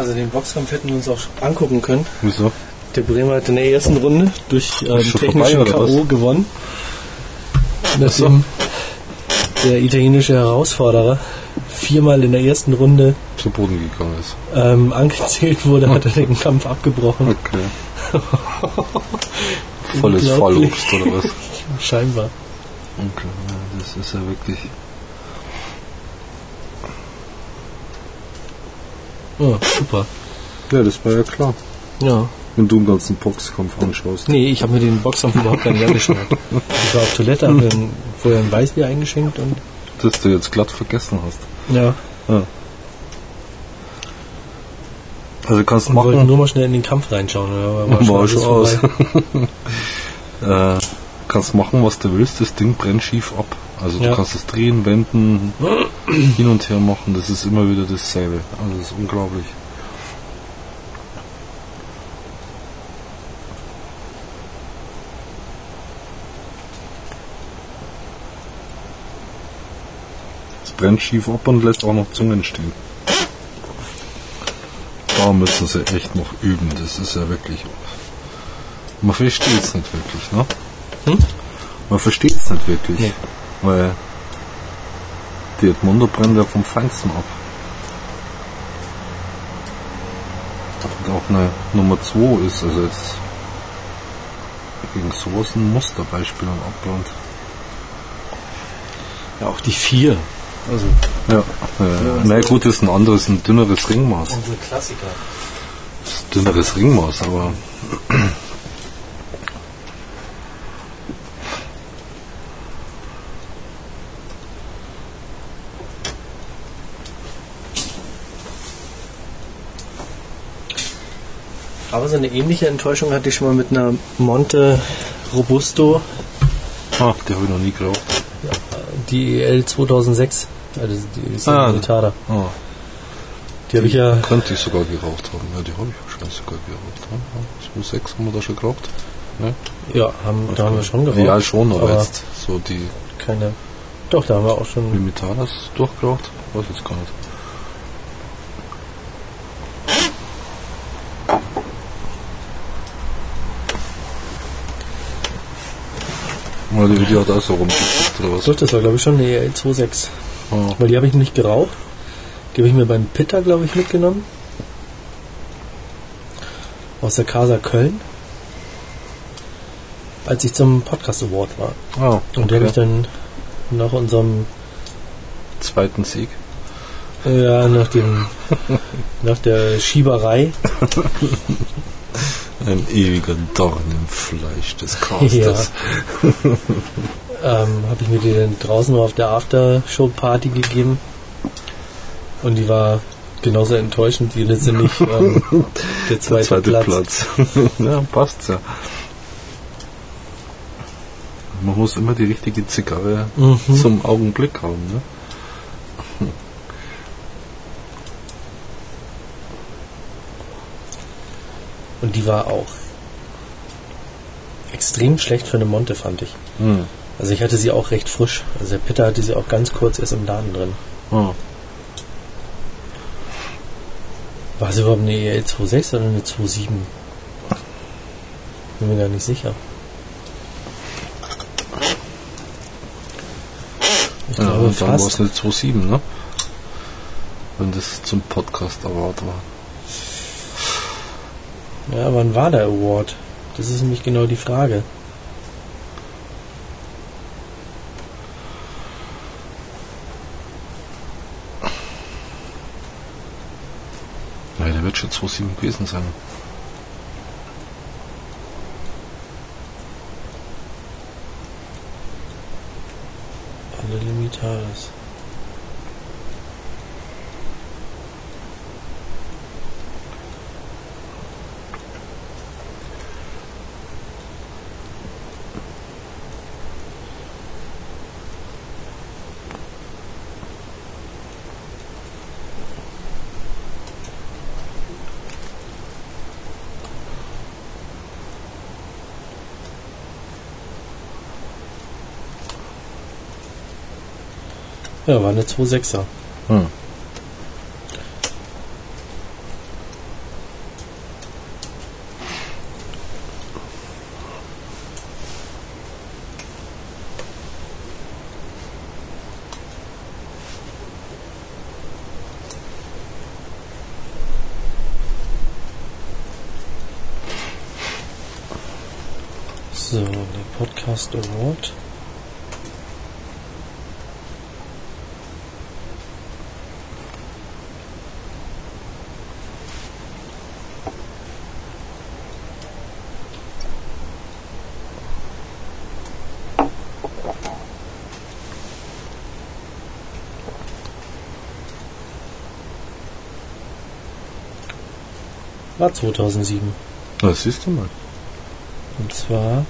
Also den Boxkampf hätten wir uns auch angucken können. Wieso? Der Bremer hat in der ersten Runde durch ähm, technischen K.O. gewonnen. Nachdem der italienische Herausforderer viermal in der ersten Runde Zu Boden gegangen ist. ähm, *laughs* angezählt wurde, hat er den Kampf abgebrochen. Okay. *laughs* Volles. Fallobst oder was? *laughs* Scheinbar. Okay, das ist ja wirklich. Oh, super. Ja, das war ja klar. Ja. Wenn du einen ganzen Boxkampf anschaust. Nee, ich habe mir den Boxkampf überhaupt gar nicht angeschaut. *laughs* Ich war auf Toilette, habe mir ein- vorher ein Weißbier eingeschenkt und Das du jetzt glatt vergessen hast. ja, Also kannst du wir wollten machen. nur mal schnell in den Kampf reinschauen. Aber War alles schon aus. *laughs* äh, kannst machen, was du willst. Das Ding brennt schief ab. Also Ja. du kannst es drehen, wenden, hin und her machen. Das ist immer wieder dasselbe. Also das ist unglaublich. Es brennt schief ab und lässt auch noch Zungen stehen. Da müssen sie echt noch üben. Das ist ja wirklich. Man versteht es nicht wirklich, ne? Hm? Man versteht es nicht wirklich. Nee. Weil die Edmundo brennt ja vom Feinsten ab. Und auch eine Nummer 2 ist, also jetzt gegen sowas ein Musterbeispiel und abbrannt. Ja, auch die vier. Also Ja. Äh, na gut, ist ein anderes, ein dünneres Ringmaß. unsere Klassiker. Das ist ein dünneres Ringmaß, aber Aber so eine ähnliche Enttäuschung hatte ich schon mal mit einer Monte Robusto, ah, die habe ich noch nie geraucht. die EL 2006. Also die ist Ah. ja Limitada. Ah, Die habe ich ja. könnte ich sogar geraucht haben. Ja, die habe ich wahrscheinlich sogar geraucht. Ja. 2006 haben wir da schon geraucht. Ne? Ja, haben, da haben wir schon geraucht. Ja, schon, aber, aber jetzt so die keine. Doch, da haben wir auch schon. Limitadas durchgeraucht. Weiß jetzt gar nicht. Oder die Video hat auch so rumgeguckt oder was? Doch, das war glaube ich schon eine EL 26. Ah, Weil die habe ich nicht geraucht. Die habe ich mir beim Pitter, glaube ich, mitgenommen. Aus der Casa Köln. Als ich zum Podcast Award war. ah Und die habe ich dann nach unserem, zweiten Sieg. ja, nach dem, *laughs* nach der Schieberei, *laughs* Ein ewiger Dorn im Fleisch des Casters. *laughs* ähm, habe ich mir die dann draußen auf der Aftershow-Party gegeben. Und die war genauso enttäuschend wie letztendlich ähm, *laughs* der zweite, Der zweite Platz. Platz. *laughs* ja, passt ja. Man muss immer die richtige Zigarre Mhm. zum Augenblick haben. Ne? Und die war auch extrem schlecht für eine Monte, fand ich. Hm. Also ich hatte sie auch recht frisch. Also der Peter hatte sie auch ganz kurz erst im Laden drin. Ah. War sie überhaupt eine EL 2.6 oder eine 2.7? Bin mir gar nicht sicher. Ich Ja, glaube und dann war es eine 2.7, ne? Wenn das zum Podcast Award war. Ja, wann war der Award? Das ist nämlich genau die Frage. Nein, der wird schon 2.7 gewesen sein. Alle Limitadas. Ja, war eine 2,6er. Hm. So, der Podcast Award. War 2007. Das siehst du mal. Und zwar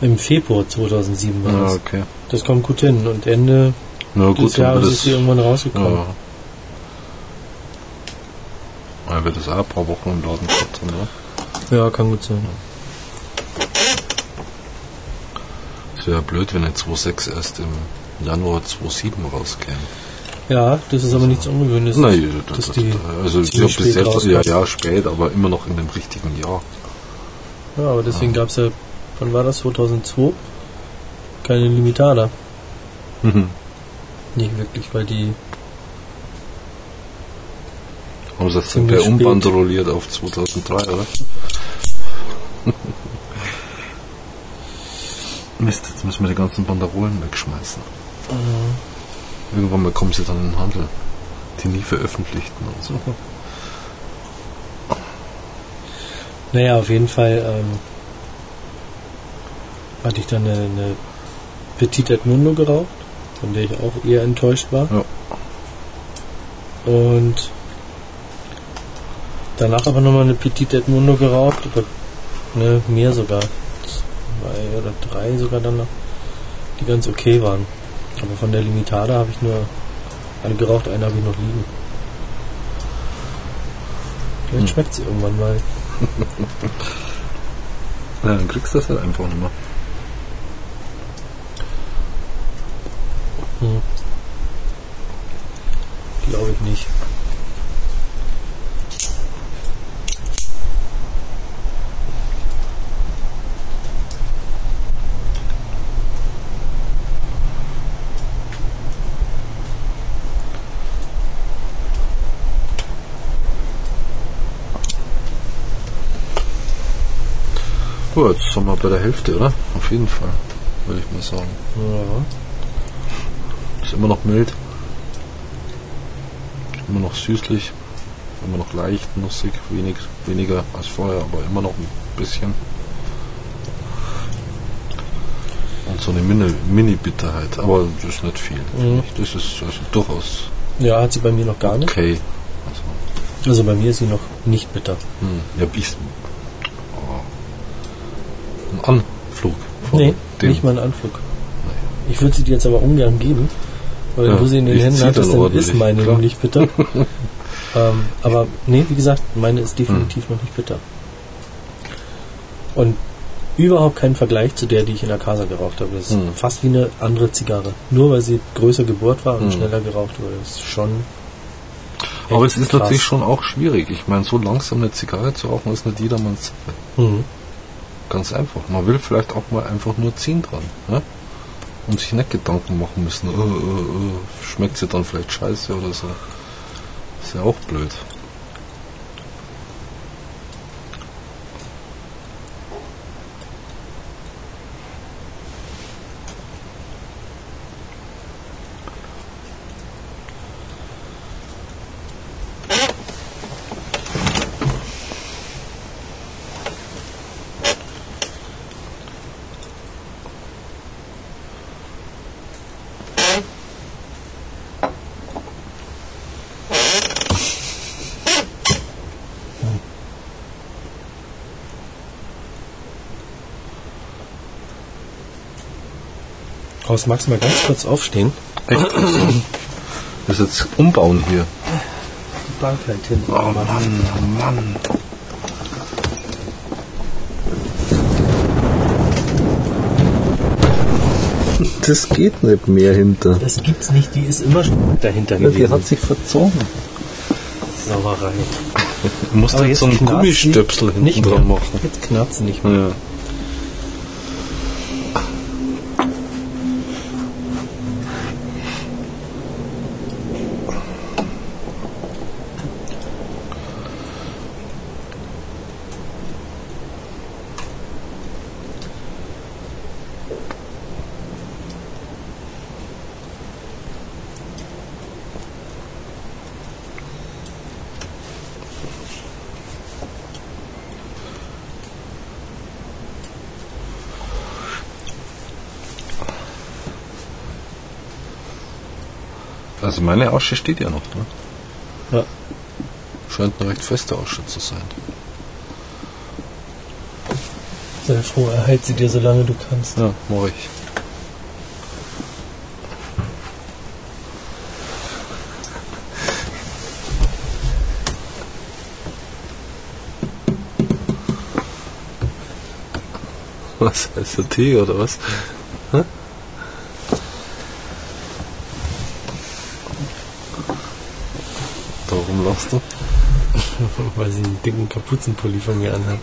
im Februar 2007 war Ja, das. okay. Das kommt gut hin und Ende Na des Jahres ist sie irgendwann rausgekommen. Ja. Dann wird es ein paar Wochen im Laden haben, oder? Ja, kann gut sein. Es wäre blöd, wenn er 2.6 erst im Januar 2.7 rauskäme. Ja, das ist aber nichts Ungewöhnliches. Nein, das, das, die also ich glaube bis spät jetzt, ja, rauskommt. ja, spät, aber immer noch in dem richtigen Jahr. Ja, aber deswegen gab's ja, wann war das? 2002? Keine Limitada. Mhm. Nicht wirklich, weil die, Haben sie das per spät. umbandrolliert auf 2003, oder? Mist, jetzt müssen wir die ganzen Banderolen wegschmeißen. Irgendwann mal kommen sie dann in den Handel. Die nie veröffentlichten und so. naja, auf jeden Fall, ähm, hatte ich dann eine, eine Petit Edmundo geraucht, von der ich auch eher enttäuscht war. Ja. Und danach aber nochmal eine Petit Edmundo geraucht, aber ne, mehr sogar. Zwei oder drei sogar dann noch, die ganz okay waren. Aber von der Limitada habe ich nur eine geraucht, eine habe ich noch liegen. Vielleicht Hm. schmeckt sie irgendwann mal. *laughs* Ja, dann kriegst du das halt einfach nicht mehr. Hm. Glaube ich nicht. Gut, jetzt sind wir bei der Hälfte, oder? Auf jeden Fall, würde ich mal sagen. Ja. Ist immer noch mild. Immer noch süßlich. Immer noch leicht, nussig. Wenig, weniger als vorher, aber immer noch ein bisschen. Und so eine Mini- Mini-Bitterheit. aber das ist nicht viel. Mhm. Das ist also durchaus ja, hat sie bei mir noch gar nicht. okay. Also, Also bei mir ist sie noch nicht bitter. hm, ja, ich, Anflug. Nee, nicht mal ein Anflug. Ich würde sie dir jetzt aber ungern geben, weil Ja, du sie in den Händen hattest, dann ist meine klar. nämlich bitter. *laughs* ähm, aber nee, wie gesagt, meine ist Hm. definitiv noch nicht bitter. Und überhaupt kein Vergleich zu der, die ich in der Casa geraucht habe. Das ist Hm. fast wie eine andere Zigarre. Nur weil sie größer gebohrt war und Hm. schneller geraucht wurde. Das ist schon. Aber es ist krass. natürlich schon auch schwierig. Ich meine, so langsam eine Zigarre zu rauchen, ist nicht jedermanns Sache. Mhm. Ganz einfach. Man will vielleicht auch mal einfach nur ziehen dran. Ne? Und sich nicht Gedanken machen müssen, äh, äh, äh, schmeckt sie dann vielleicht scheiße oder so. Ist ja auch blöd. Raus, magst du mal ganz kurz aufstehen? Echt? Das ist jetzt umbauen hier. Die Bank halt hinten. Oh Mann, oh Mann. Das geht nicht mehr hinter. Das gibt's nicht, die ist immer schon dahinter Ja, die gewesen. hat sich verzogen. Sauerei. Du musst Aber jetzt so einen Gummistöpsel hinten dran machen. Jetzt knarzt nicht mehr. Ja. Also meine Asche steht ja noch, ne? Ja. Scheint eine recht feste Asche zu sein. Sei froh, erhält sie dir, solange du kannst. Ja, mach ich. *laughs* Was heißt der Tee oder was? Hä? Warum lachst du? *laughs* Weil sie einen dicken Kapuzenpulli von mir anhat.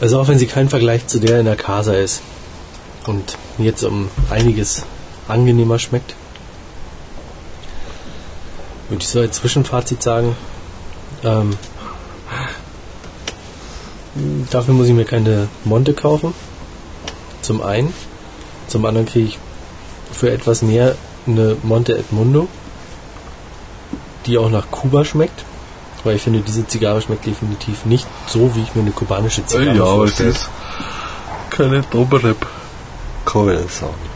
Also auch wenn sie kein Vergleich zu der in der Casa ist und jetzt um einiges angenehmer schmeckt, würde ich so als Zwischenfazit sagen, ähm, dafür muss ich mir keine Monte kaufen. Zum einen. Zum anderen kriege ich für etwas mehr eine Monte Edmundo, die auch nach Kuba schmeckt. Weil ich finde, diese Zigarre schmeckt definitiv nicht so, wie ich mir eine kubanische Zigarre ja, aber es vorstelle. ist keine Doberep. Kann nicht sagen.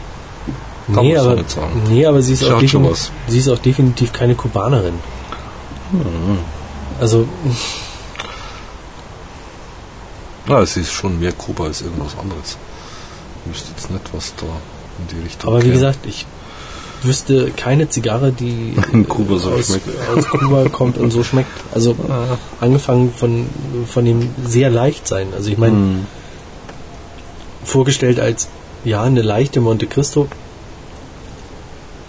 Kann Nee so aber, sagen. nee, aber sie ist, auch Schaut schon defini- was. sie ist auch definitiv keine Kubanerin. Hm. Also, Ja, es ist schon mehr Kuba als irgendwas anderes. Ich wüsste jetzt nicht, was da in die Richtung aber wie käme. gesagt, ich wüsste keine Zigarre, die *laughs* In Kuba so aus, schmeckt. aus Kuba kommt und so schmeckt. Also angefangen von, von dem sehr leicht sein. Also ich meine, Hm. vorgestellt als ja eine leichte Monte Cristo.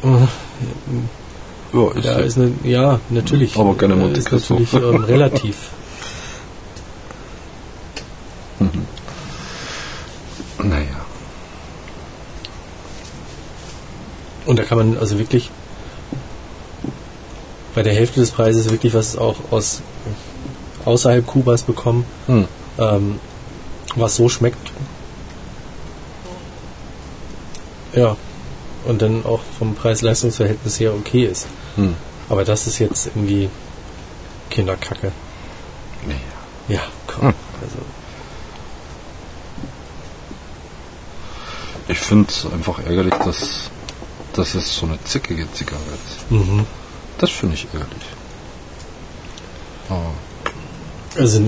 Ja, ist Ja, ist eine, ja, natürlich. Aber keine Monte Äh, ist natürlich ähm, *laughs* relativ. Naja. Und da kann man also wirklich bei der Hälfte des Preises wirklich was auch aus außerhalb Kubas bekommen, Hm. ähm, was so schmeckt. Ja. Und dann auch vom Preis-Leistungs-Verhältnis her okay ist. Hm. Aber das ist jetzt irgendwie Kinderkacke. Naja. Ja, komm. Hm. Also, Ich finde es einfach ärgerlich, dass, dass es so eine zickige Zigarre ist. mhm. Das finde ich ärgerlich. Aber Also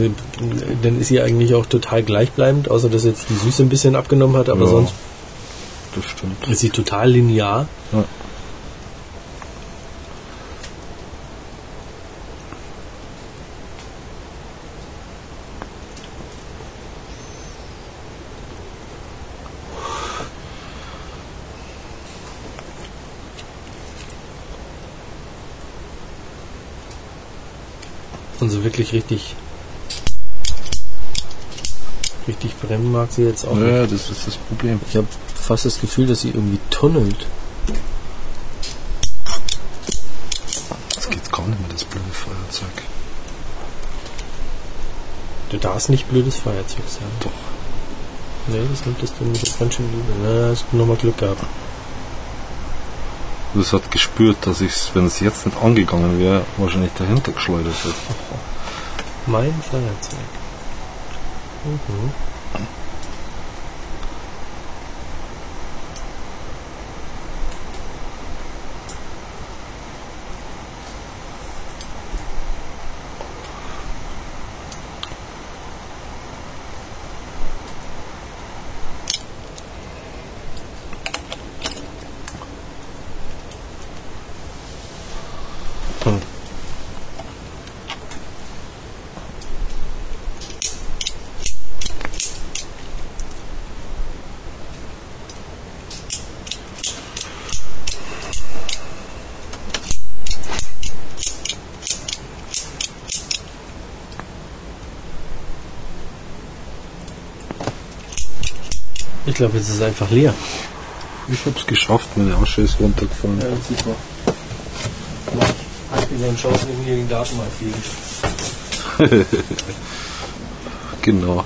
dann ist sie eigentlich auch total gleichbleibend, außer dass jetzt die Süße ein bisschen abgenommen hat, aber Ja. sonst das stimmt. ist sie total linear. Ja. Und so wirklich richtig richtig brennen mag sie jetzt auch nicht. Ja, das ist das Problem. Ich habe fast das Gefühl, dass sie irgendwie tunnelt. Das geht gar nicht mehr, das blöde Feuerzeug. Du darfst nicht blödes Feuerzeug sagen. Doch. Nee, das nimmt das dann mit ganz schön übel. Na, hast du nochmal Glück gehabt. Das hat gespürt, dass ich wenn es jetzt nicht angegangen wäre, wahrscheinlich dahinter geschleudert hätte. *laughs* Mein Feuerzeug. Mhm. Ich glaube, jetzt ist es einfach leer. Ich hab's geschafft, meine Asche ist runtergefallen. Ja, super. Ich bin dann Chancen, irgendwie den Garten mal fliegen. *laughs* Genau.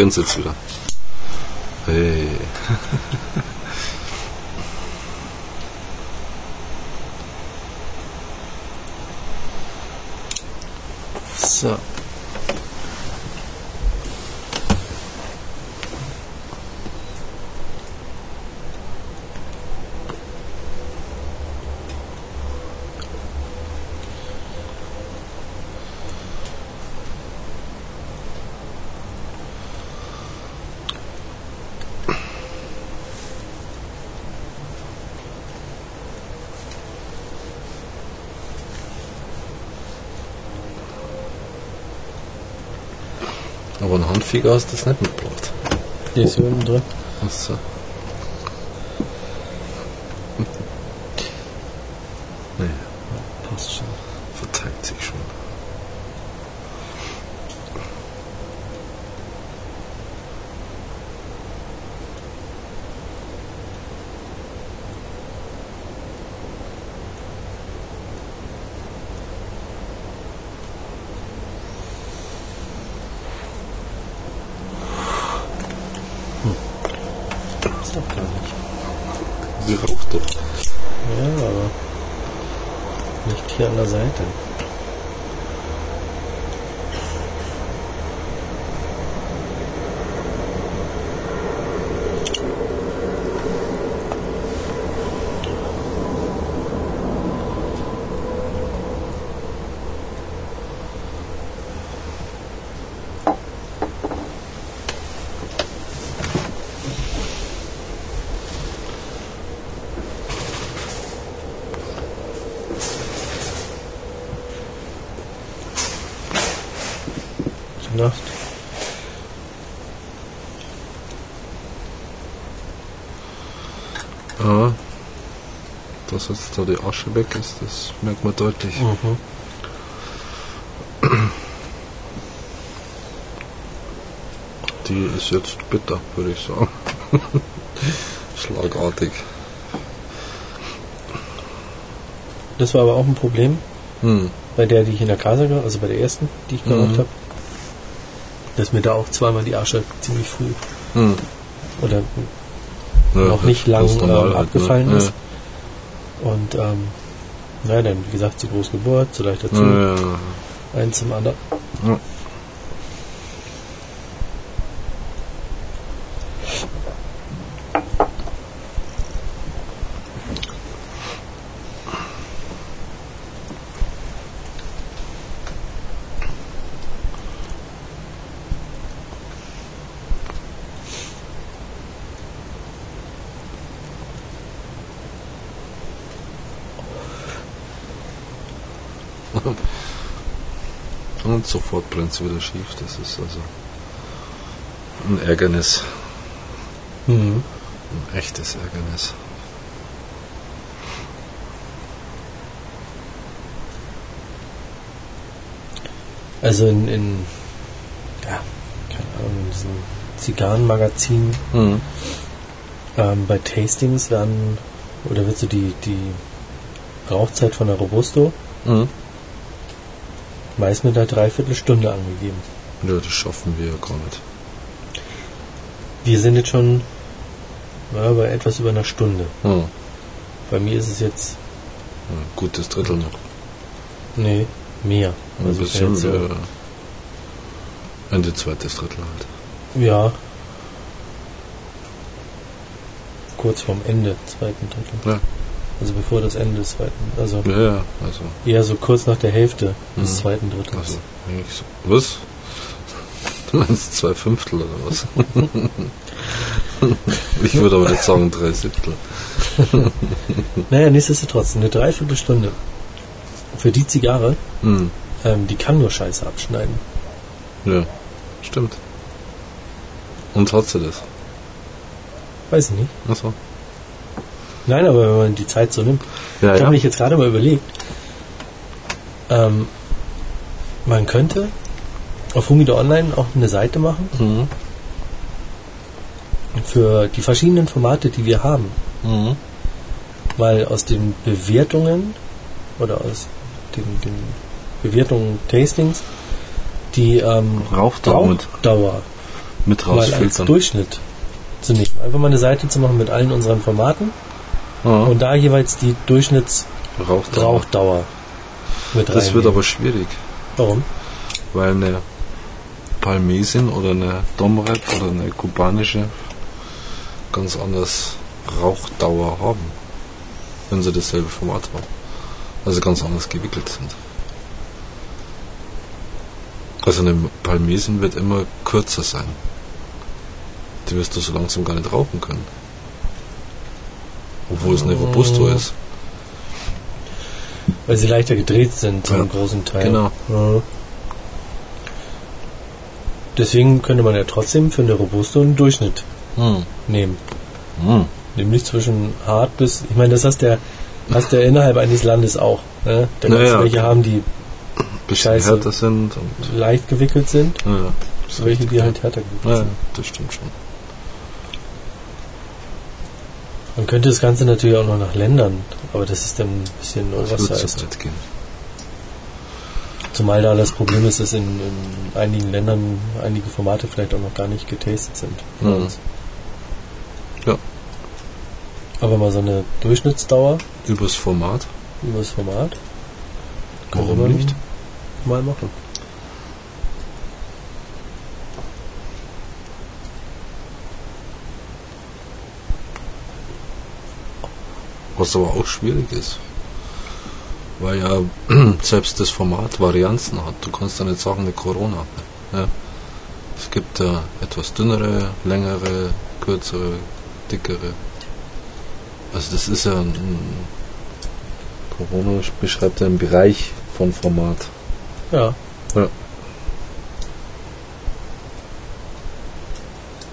Brennt jetzt wieder. Hey. *laughs* So. Aber Handfinger hast du das nicht mitgebracht. Die ist hier unten drin. Achso. nee, Passt schon. verteilt sich schon. Ist doch gar nicht. Sie raucht doch. Ja, aber nicht hier an der Seite. Gute Nacht. Ja. Dass jetzt da die Asche weg ist, das merkt man deutlich. Mhm. Die ist jetzt bitter, würde ich sagen. *laughs* Schlagartig. Das war aber auch ein Problem Hm. bei der, die ich in der Casa, also bei der ersten, die ich gemacht Mhm. habe, dass mir da auch zweimal die Asche ziemlich früh Hm. oder Ja, noch nicht lang äh, halt, abgefallen ne? ist. Und ähm, naja, dann wie gesagt, zu groß Geburt, zu leicht dazu, Ja, ja, ja. eins zum anderen. *laughs* Und sofort brennt es wieder schief. Das ist also ein Ärgernis. Mhm. Ein echtes Ärgernis. Also in, in ja, keine Ahnung, in diesem Zigarrenmagazin Mhm. ähm, bei Tastings werden oder wird so die, die Rauchzeit von der Robusto Mhm. Meist mit einer Dreiviertelstunde angegeben. Ja, das schaffen wir ja gar nicht. Wir sind jetzt schon ja, bei etwas über einer Stunde. Mhm. Bei mir ist es jetzt, Ein gutes Drittel noch. nee, mehr. Ein Also bisschen jetzt so, äh, Ende zweites Drittel halt. ja, kurz vorm Ende zweiten Drittel. Ja. Also bevor das Ende des zweiten, also Ja, ja, also, eher so kurz nach der Hälfte des Mhm. zweiten Drittels. also so. Was? *laughs* Du meinst zwei Fünftel oder was? *laughs* ich würde aber nicht sagen drei Siebtel. *laughs* Naja, nichtsdestotrotz, eine Dreiviertelstunde für die Zigarre, Mhm. ähm, die kann nur Scheiße abschneiden. Ja, stimmt. Und hat sie das? Weiß ich nicht. Achso. Nein, aber wenn man die Zeit so nimmt. Ja, ich ja. habe mich jetzt gerade mal überlegt, ähm, man könnte auf Humido Online auch eine Seite machen Mhm. für die verschiedenen Formate, die wir haben. Mhm. Weil aus den Bewertungen oder aus den, den Bewertungen Tastings die ähm, Rauchdauer mit. Rauchdauer mit rausfiltern. Durchschnitt zu nehmen. Einfach mal eine Seite zu machen mit allen unseren Formaten Ja, und da jeweils die Durchschnittsrauchdauer Rauchdauer. mit rein. Das wird aber schwierig, Warum? weil eine Palmesin oder eine Domrep oder eine kubanische ganz anders Rauchdauer haben, wenn sie dasselbe Format haben. Also ganz anders gewickelt sind. Also eine Palmesin wird immer kürzer sein. Die wirst du so langsam gar nicht rauchen können. Obwohl es eine Robusto ist. Weil sie leichter gedreht sind zum Ja, großen Teil. genau. Ja. Deswegen könnte man ja trotzdem für eine Robusto einen Durchschnitt Hm. nehmen. Hm. Nämlich zwischen hart bis. Ich meine, das hast der hast der innerhalb eines Landes auch. Ne? Da kannst Naja, du welche haben, die Scheiße. härter sind und leicht gewickelt sind, ja, so welche, die halt härter gewickelt ja, sind. das stimmt schon. Man könnte das Ganze natürlich auch noch nach Ländern, aber das ist dann ein bisschen oversized. gehen. Zumal da das Problem ist, dass in, in einigen Ländern einige Formate vielleicht auch noch gar nicht getastet sind. Mhm. uns. Ja. Aber mal so eine Durchschnittsdauer Übers Format. über das Format. Warum man nicht? Mal machen. Was aber auch schwierig ist. Weil ja *clears throat* selbst das Format Varianzen hat. Du kannst ja nicht sagen, eine Corona. Ja. Es gibt ja etwas dünnere, längere, kürzere, dickere. Also das ist ja ein, Corona beschreibt ja einen Bereich von Format. Ja.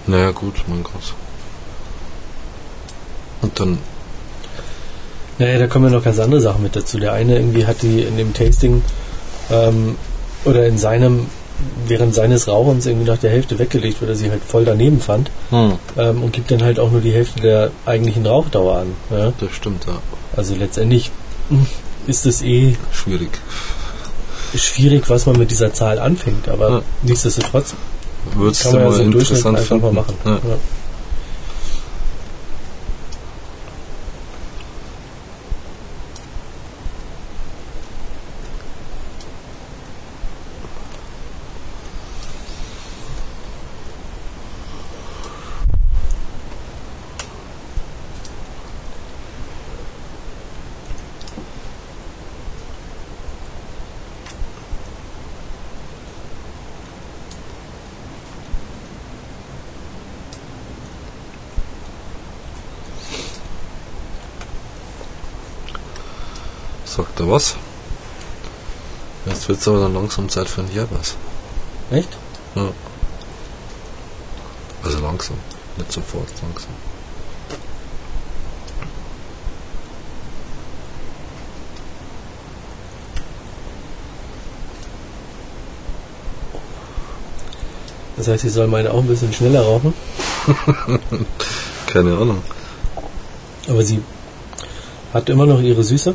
Naja gut, mein Gott. Und dann, Naja, da kommen ja noch ganz andere Sachen mit dazu. Der eine irgendwie hat die in dem Tasting ähm, oder in seinem, während seines Rauchens irgendwie nach der Hälfte weggelegt, weil er sie halt voll daneben fand hm, ähm, und gibt dann halt auch nur die Hälfte der eigentlichen Rauchdauer an. Ja? das stimmt ja. Also letztendlich hm, ist es eh Schwierig. schwierig, was man mit dieser Zahl anfängt, aber Ja. nichtsdestotrotz Würdest kann man ja so einen Durchschnitt einfach mal finden? machen. Ja. Ja. Was? Jetzt wird es aber dann langsam Zeit für ein Järbers. Echt? Ja. Also langsam, nicht sofort, langsam. Das heißt, ich soll meine auch ein bisschen schneller rauchen, *laughs* Keine Ahnung. aber sie hat immer noch ihre Süße,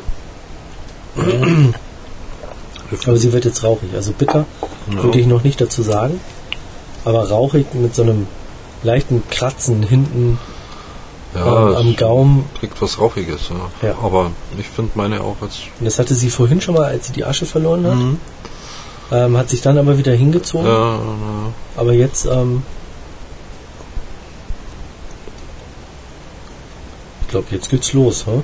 aber sie wird jetzt rauchig. Also bitter Ja. würde ich noch nicht dazu sagen, aber rauchig mit so einem leichten Kratzen hinten Ja, ähm, am Gaumen. kriegt was Rauchiges, ja. Ja. Aber ich finde meine auch jetzt. Und das hatte sie vorhin schon mal, als sie die Asche verloren hat. Mhm. Ähm, hat sich dann aber wieder hingezogen. Ja, Aber jetzt, ähm, ich glaube, jetzt geht's los, hm?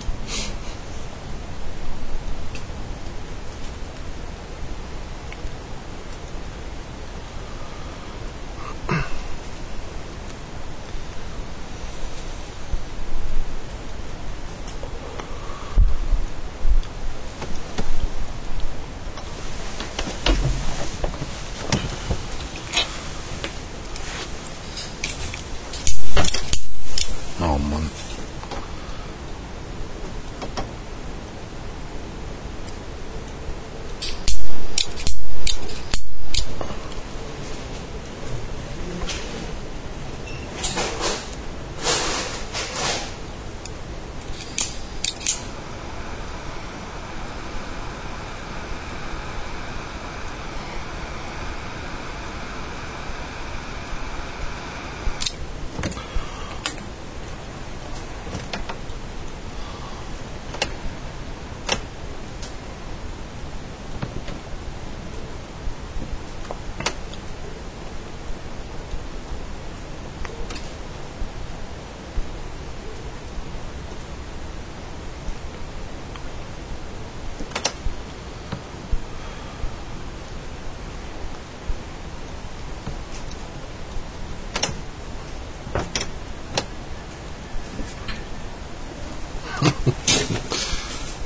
oh Mann.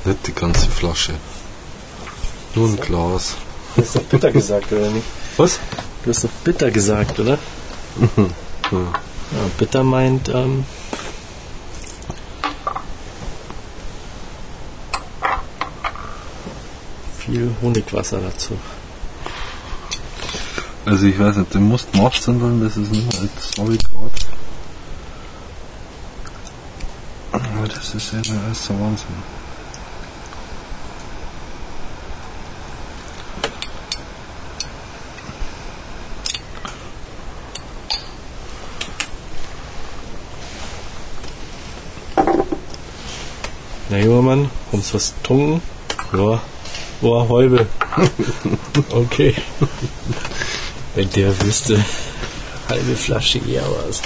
Nicht die ganze Flasche. Nur ein Glas. Du hast doch bitter gesagt, oder nicht? Was? Du hast doch bitter gesagt, oder? Ja. Ja, bitter meint, ähm, viel Honigwasser dazu. Also ich weiß nicht, du musst Maß weil das ist nur als grad. Aber Das ist ja der erste Wahnsinn. Na junger Mann, kommst was getrunken? Ja. Boah, Häube. *laughs* okay. Wenn der wüsste, halbe Flasche eher was.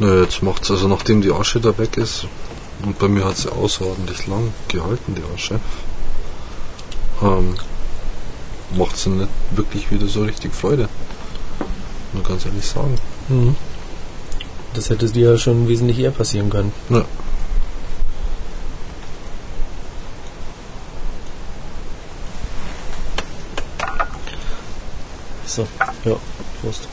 Na, jetzt macht's also, nachdem die Asche da weg ist, und bei mir hat sie außerordentlich lang gehalten, die Asche, ähm, macht sie nicht wirklich wieder so richtig Freude. Nur ganz ehrlich sagen. Mhm. Das hätte dir ja schon wesentlich eher passieren können. Ja. So, ja, Prost.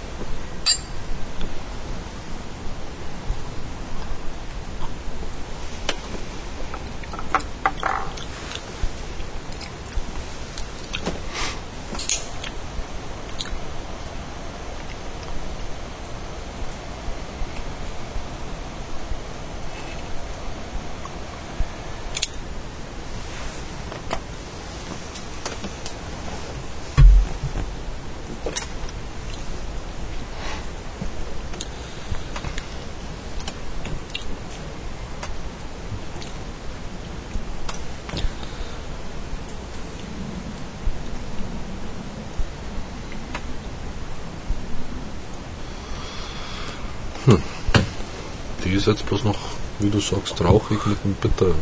Ist jetzt bloß noch, wie du sagst, rauchig mit einem bitter,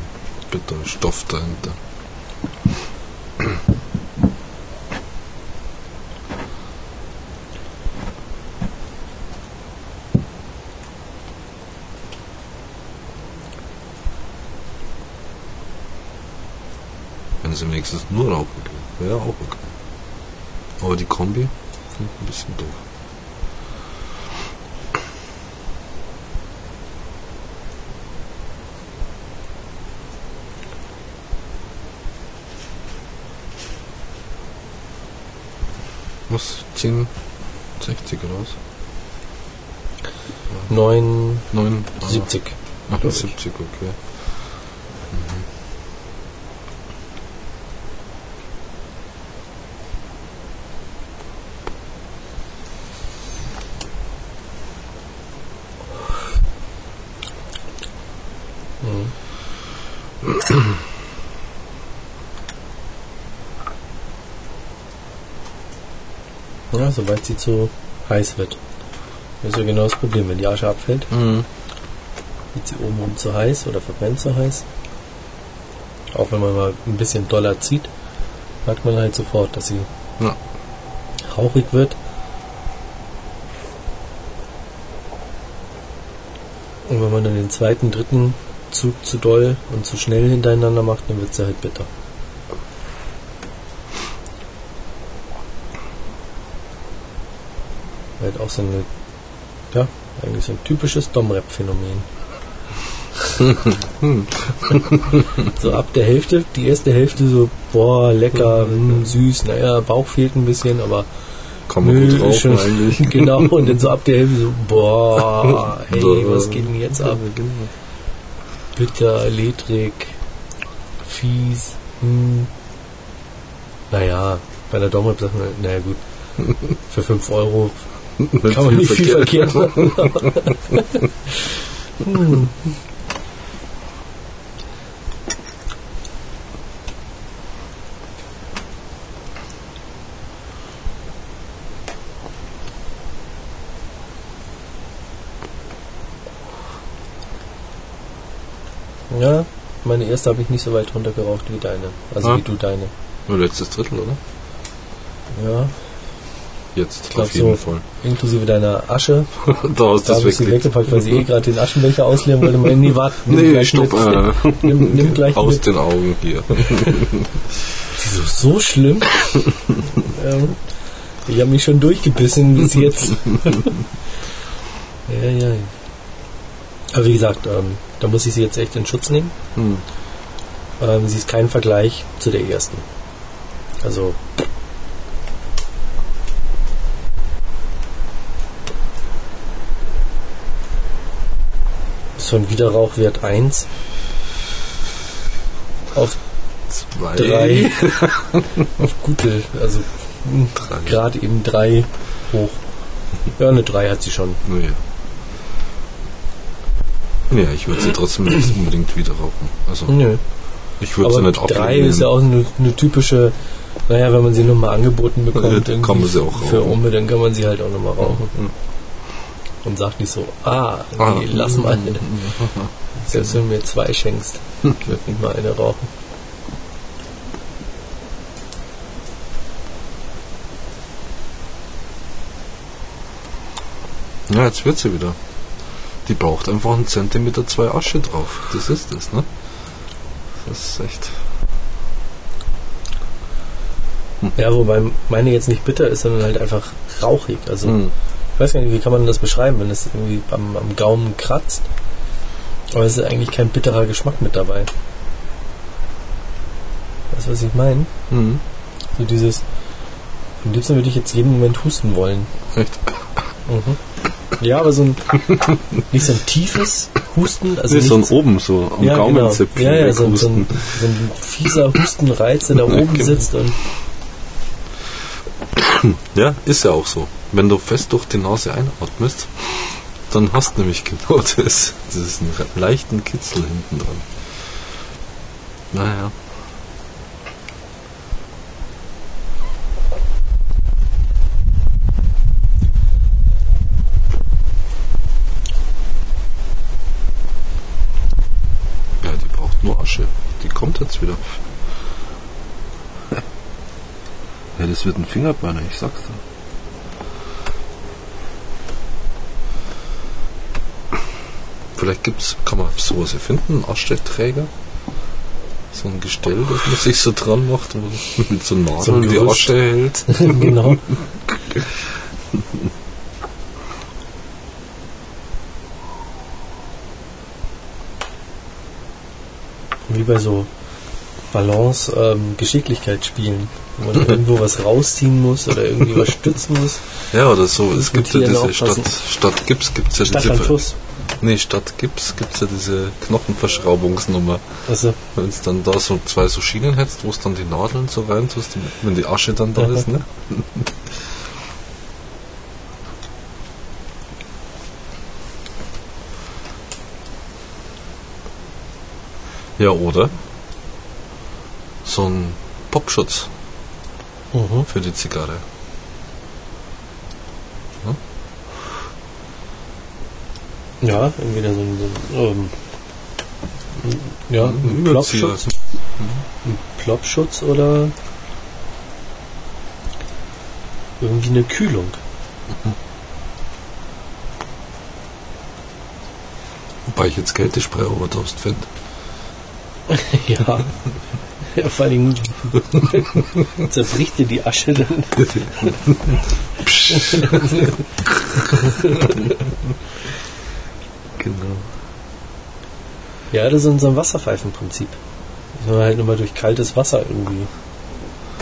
bitteren Stoff dahinter. Wenn sie wenigstens nur rauchen können, wäre auch okay. Aber die Kombi finde ich ein bisschen doof. Was? 10, 60 oder was? 9, 9, 70. Ach, glaub ich. 70, okay. Ja, sobald sie zu heiß wird. Das ist ja genau das Problem. Wenn die Asche abfällt, Mhm. wird sie oben rum zu heiß oder verbrennt zu heiß. Auch wenn man mal ein bisschen doller zieht, merkt man halt sofort, dass sie Ja. rauchig wird. Und wenn man dann den zweiten, dritten Zug zu doll und zu schnell hintereinander macht, dann wird sie halt bitter. So eine, ja, eigentlich so ein typisches Domrep-Phänomen. *laughs* so ab der Hälfte, die erste Hälfte so, boah, lecker, mh, süß, naja, Bauch fehlt ein bisschen, aber man Nö, gut rauchen schon- eigentlich. *laughs* genau, und dann so ab der Hälfte so, boah, *laughs* hey, was geht denn jetzt ab? Bitter, ledrig, fies, hm. Naja, bei der Domrep sagt man, naja gut, für 5 Euro kann man nicht viel verkehrt machen. hm. Ja, meine erste habe ich nicht so weit runtergeraucht wie deine. Also Ah. wie du deine. Nur letztes Drittel, oder? Ja, Jetzt, glaub auf jeden so. Fall. inklusive deiner Asche. *laughs* da hast Da ich es sie weggepackt, weil sie eh *laughs* gerade den Aschenbecher ausleeren wollte. Meine, nee, warte. nimm Nee, gleich stopp. Äh, *laughs* Nimm, nimm gleich aus mit. den Augen hier. Wieso so schlimm? ähm, ich habe mich schon durchgebissen bis jetzt. ja, ja. Aber wie gesagt, ähm, da muss ich sie jetzt echt in Schutz nehmen. Hm. Ähm, sie ist kein Vergleich zu der ersten. Also. So ein Widerrauchwert 1 auf Zwei. 3 *laughs* auf gute, also gerade eben 3 hoch. Ja, eine 3 hat sie schon. Nee. Ja, ich würde sie *clears throat* trotzdem nicht unbedingt wieder rauchen. Also, Nö. ich würde sie nicht 3 ablehnen. ist ja auch eine, eine typische, naja, wenn man sie nochmal angeboten bekommt, Ja, dann kann man sie auch für rauchen. Umme, dann kann man sie halt auch nochmal rauchen. Mhm. Und sagt nicht so, ah, nee, Ah. lass mal. *laughs* Selbst wenn du mir zwei schenkst, *laughs* ich würde nicht mal eine rauchen. Ja, jetzt wird sie wieder. Die braucht einfach einen Zentimeter zwei Asche drauf. Das ist es, ne? Das ist echt. Ja, wobei meine jetzt nicht bitter ist, sondern halt einfach rauchig. Also Hm. Ich weiß gar nicht, wie kann man das beschreiben, wenn es irgendwie am, am Gaumen kratzt. Aber es ist eigentlich kein bitterer Geschmack mit dabei. Weißt du, was ich meine? Hm. So dieses, am liebsten würde ich jetzt jeden Moment husten wollen. Echt? Mhm. Ja, aber so ein, nicht so ein tiefes Husten, also nicht so ein oben, so am ja, genau. Gaumenzipfel. Ja, ja, so, so, ein, so ein fieser Hustenreiz, der da *laughs* oben genau. sitzt und Ja, ist ja auch so. Wenn du fest durch die Nase einatmest, dann hast du nämlich genau *laughs* das. Das ist einen leichten Kitzel hinten dran. Naja. Ja, die braucht nur Asche. Die kommt jetzt wieder. Ja, das wird ein Fingerburner, ich sag's dir. Vielleicht gibt's, kann man sowas erfinden, einen Ascheträger? So ein Gestell, das man sich so dran macht, wo *laughs* mit so Nadeln So ein die. Asche hält. *laughs* *laughs* genau. Wie bei so Balance, ähm, Geschicklichkeitsspielen, wo man irgendwo was rausziehen muss oder irgendwie was stützen muss. *laughs* Ja, oder so. Es gibt ja diese Stadt. Stadt Gips, gibt's ja Stadt diese Fluss. Nee, Stadt Gips gibt's ja diese Knochenverschraubungsnummer. Also, Wenn es dann da so zwei so Schienen hättest, wo es dann die Nadeln so rein tust, wenn die Asche dann da ist, ne? *laughs* Ja, oder? So ein Popschutz mhm. für die Zigarre. ja, entweder so ein, so ein ähm, ja, ein. Plopschutz, ein Plopschutz oder irgendwie eine Kühlung. Wobei ich jetzt Kältespray overdosed finde. *laughs* Ja. Ja *laughs* vor allem zerbricht dir die Asche dann. *laughs* Genau. Ja, das ist ein Wasserpfeifenprinzip. Dass man halt nur mal durch kaltes Wasser irgendwie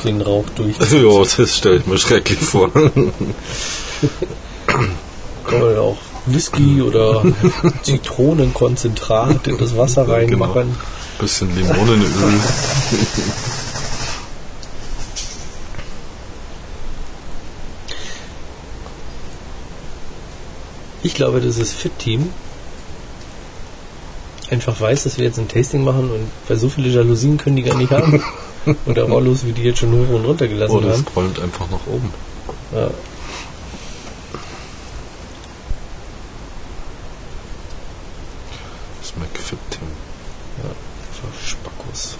den Rauch durch. Ja, das stelle ich mir schrecklich vor. *laughs* Kann man auch Whisky oder Zitronenkonzentrat in das Wasser Genau. Bisschen Limonenöl. Ich glaube, dass das Fit-Team einfach weiß, dass wir jetzt ein Tasting machen und weil so viele Jalousien können die gar nicht haben. *laughs* Und der Rollos, wie die jetzt schon hoch und runter gelassen Oh, das haben. qualmt einfach nach oben. Ja. Das McFit-Team. Ja, Spackos.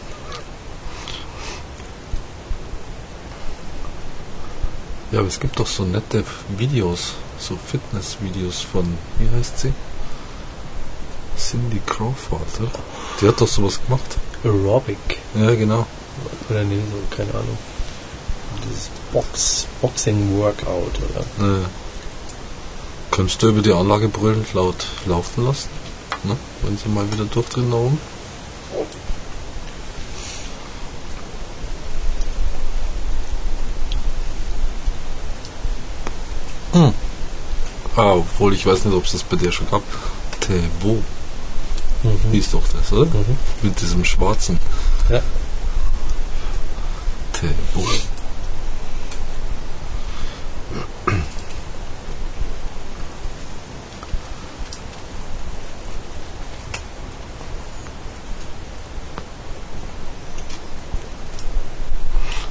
Ja, aber es gibt doch so nette Videos, so Fitness-Videos von, wie heißt sie? Cindy Crawford, oder? Die hat doch sowas gemacht. Aerobic. Ja, genau. Oder nee, so, keine Ahnung. Dieses Box, Boxing-Workout, oder? Ja. Könntest du über die Anlage brüllend laut laufen lassen, ne? wenn sie mal wieder durchdrehen da oben. Hm. Ah, obwohl ich weiß nicht, ob es das bei dir schon gab. Tebo Mhm. hieß doch das, oder? Mhm. Mit diesem schwarzen Ja. Tebo.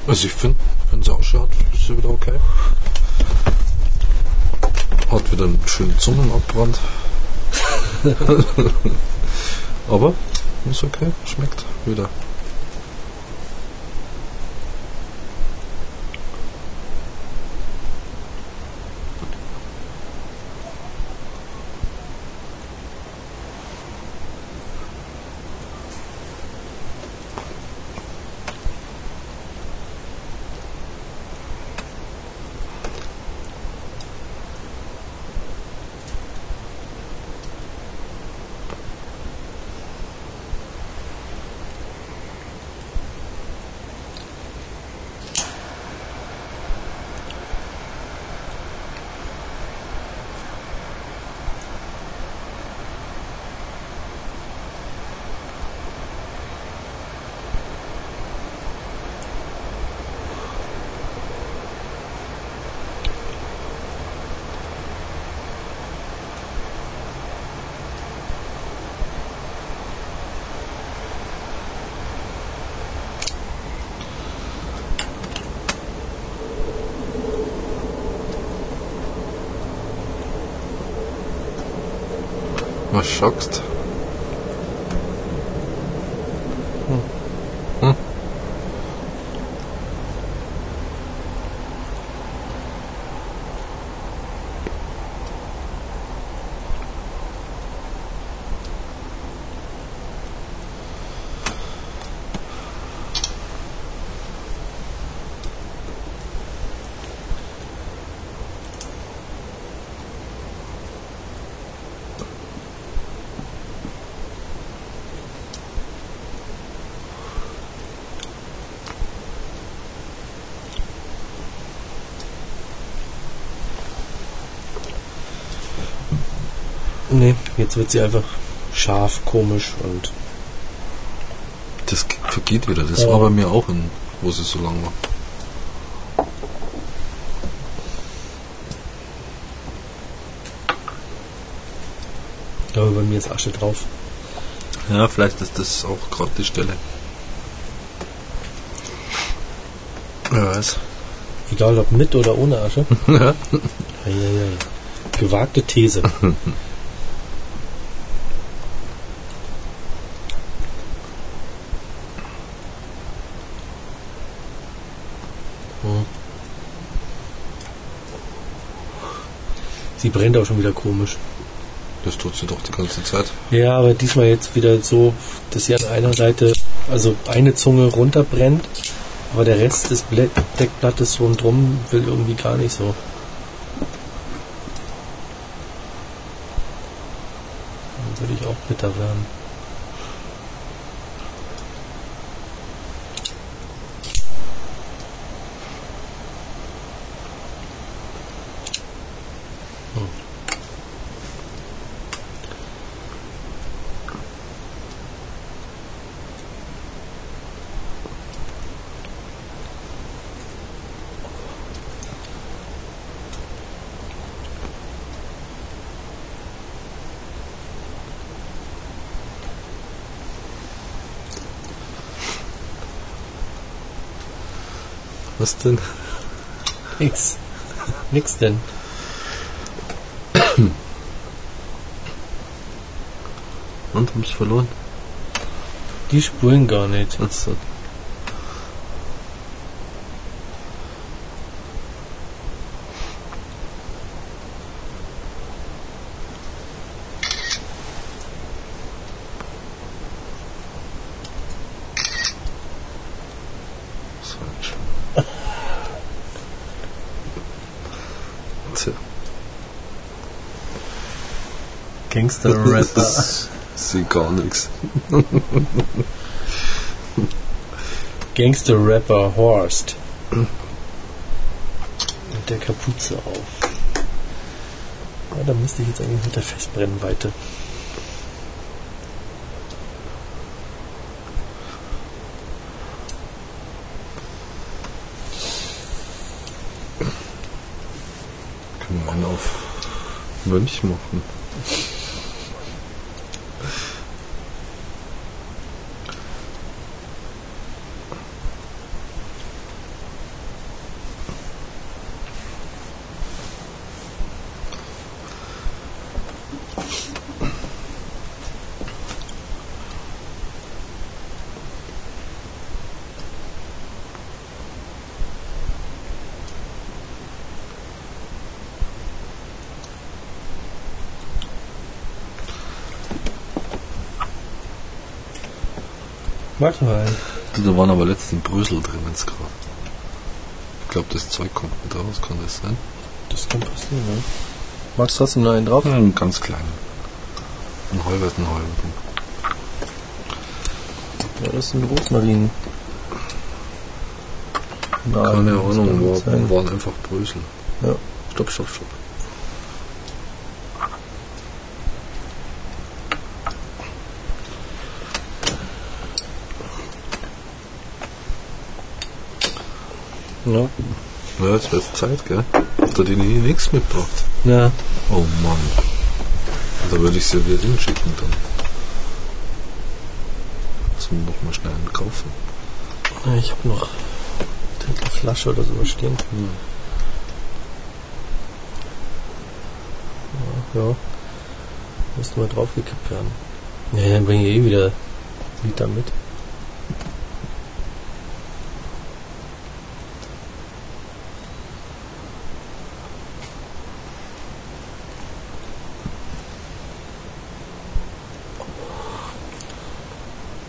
Also ich finde es auch schade, ist ja wieder okay. Hat wieder einen schönen Zungenabbrand. *laughs* Aber ist okay, schmeckt wieder. Was schockst? Hm. Nee, jetzt wird sie einfach scharf, komisch und Das ge- vergeht wieder. Das war bei mir auch, in, wo sie so lang war. aber bei mir ist Asche drauf. Ja, vielleicht ist das auch gerade die Stelle. Wer weiß. Egal ob mit oder ohne Asche. *laughs* Ja. Eieiei. Gewagte These. *laughs* brennt auch schon wieder komisch. Das tut sie doch die ganze Zeit. Ja, aber diesmal jetzt wieder so, dass sie an einer Seite, also eine Zunge runterbrennt, aber der Rest des Blä- Deckblattes rundherum will irgendwie gar nicht so. Dann würde ich auch bitter werden. Was denn? Nix. Nix denn. Und haben sie verloren? Die spulen gar nicht. Achso. Tja, Gangster-Rapper. *laughs* ist gar nichts. *laughs* Gangster-Rapper Horst. Mit der Kapuze auf. Ja, da müsste ich jetzt eigentlich mit der Festbrennweite. Können wir einen auf Mönch machen. Warte mal. Du, Da waren aber letztens Brösel drin jetzt gerade. Ich glaube, das Zeug kommt mit raus, kann das sein? Das kann passieren, ne? Magst du trotzdem noch einen drauf? Einen ganz kleinen. Ein halberten halberten. Ja, das ist ein Rosmarin. Keine Ahnung, war, waren einfach Brösel. Ja. Stopp, stopp, stopp. Ja. Ja, jetzt wird Zeit, gell? Hat er den hier nichts mitgebracht? ja. Oh Mann. Da würde ich sie wieder hinschicken dann. Müssen wir noch mal schnell einen kaufen. Ja, Ich habe noch eine Flasche oder sowas stehen. Ja, ja. Müsste mal draufgekippt werden. Ja, dann bringe ich eh wieder Liter mit.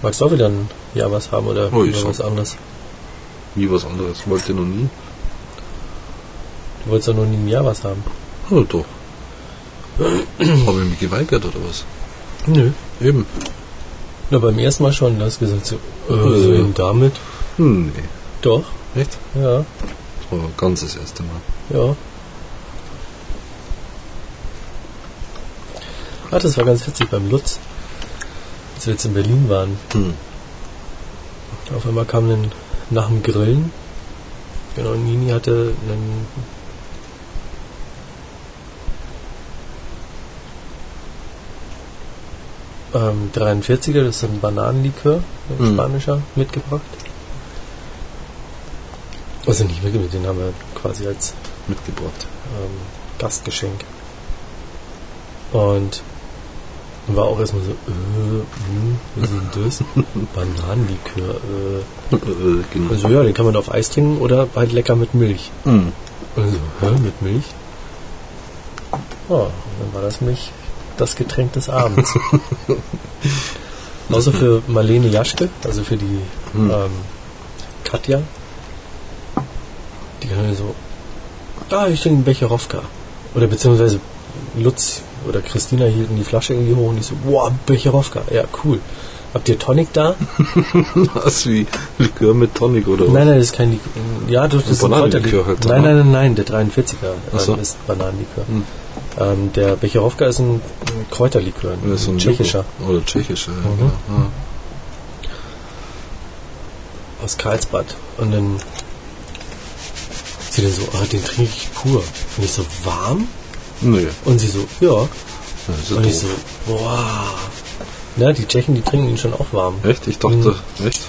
Magst du auch wieder ein Jahr was haben oder Oh, sag- was anderes? Nie was anderes. Wollte noch nie. Du wolltest doch noch nie ein Jahr was haben. Oh, doch. Habe ich mich geweigert oder was? Nö. Eben. Na, beim ersten Mal schon, du hast gesagt, so, äh, Äh. so eben damit. Hm, nee. Doch, Echt? ja, Das war ganz das erste Mal. ja. Ah, das war ganz witzig beim Lutz, als wir jetzt in Berlin waren. Hm. Auf einmal kam dann nach dem Grillen, genau, Nini hatte einen ähm, 43er, das ist ein Bananenlikör, ein Mhm. spanischer, mitgebracht. Also nicht mitgebracht, den haben wir quasi als Mitgebracht. ähm, Gastgeschenk. Und war auch erstmal so, äh, hm, was ist denn das? *laughs* Bananenlikör, äh. Äh, genau. Also ja, den kann man auf Eis trinken oder halt lecker mit Milch. Hm. Also, hä, mit Milch? Ja, und dann war das Milch das Getränk des Abends. *laughs* Außer für Marlene Jaschke, also für die Hm. ähm, Katja. Die kann ja so, ah, ich trinke einen Becherowka. Oder beziehungsweise Lutz oder Christina hielten die Flasche irgendwie hoch und ich so, boah, Becherowka, ja, cool. Habt ihr Tonic da? *laughs* Was wie Likör mit Tonic oder was? Nein, nein, das ist kein Likör. Ja, das ist ein Kräuterlikör. halt, nein, oder? nein, nein, nein, der 43er Ach so. ähm, ist Bananenlikör. Hm. Ähm, der Becherowka ist ein, Kräuterlikör, ein ein tschechischer, Joghurt. Oder tschechischer, ja, Mhm. genau. Ja. aus Karlsbad. Und dann sie dann so, ah, den trinke ich pur. Und ich so, warm? Nee, Und sie so, ja. das ist ja Und ich so, boah. Na, die Tschechen, die trinken ihn schon auch warm. Echt? Ich dachte, echt?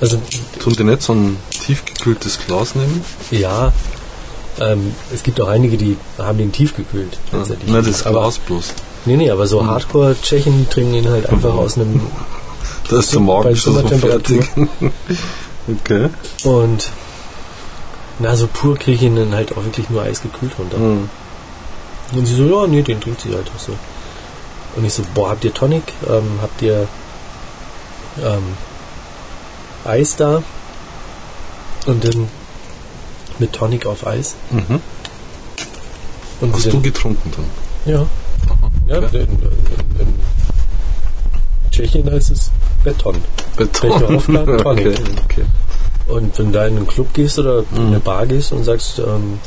Also, Tun die nicht so ein tiefgekühltes Glas nehmen? ja, ähm, es gibt auch einige, die haben den tiefgekühlt. Tatsächlich. Nein, das aber, Glas bloß. Nee, nee, aber so Hardcore-Tschechen, die trinken ihn halt einfach aus einem *laughs* Da ist Bei Magen schon so fertig. *laughs* okay. Und na, so pur kriege ich ihn dann halt auch wirklich nur eisgekühlt runter. Hm. Und sie so, ja, nee, den trinkt sie halt auch so. Und ich so, boah, habt ihr Tonic? Ähm, habt ihr ähm, Eis da? Und dann mit Tonic auf Eis. Mhm. Und Hast du getrunken dann? Ja. Aha, ja okay. in, in, in Tschechien heißt es Beton. Beton. Becherhoffner, *laughs* Tonic. okay, okay. Und wenn du in einen Club gehst oder in eine Bar gehst und sagst, ähm,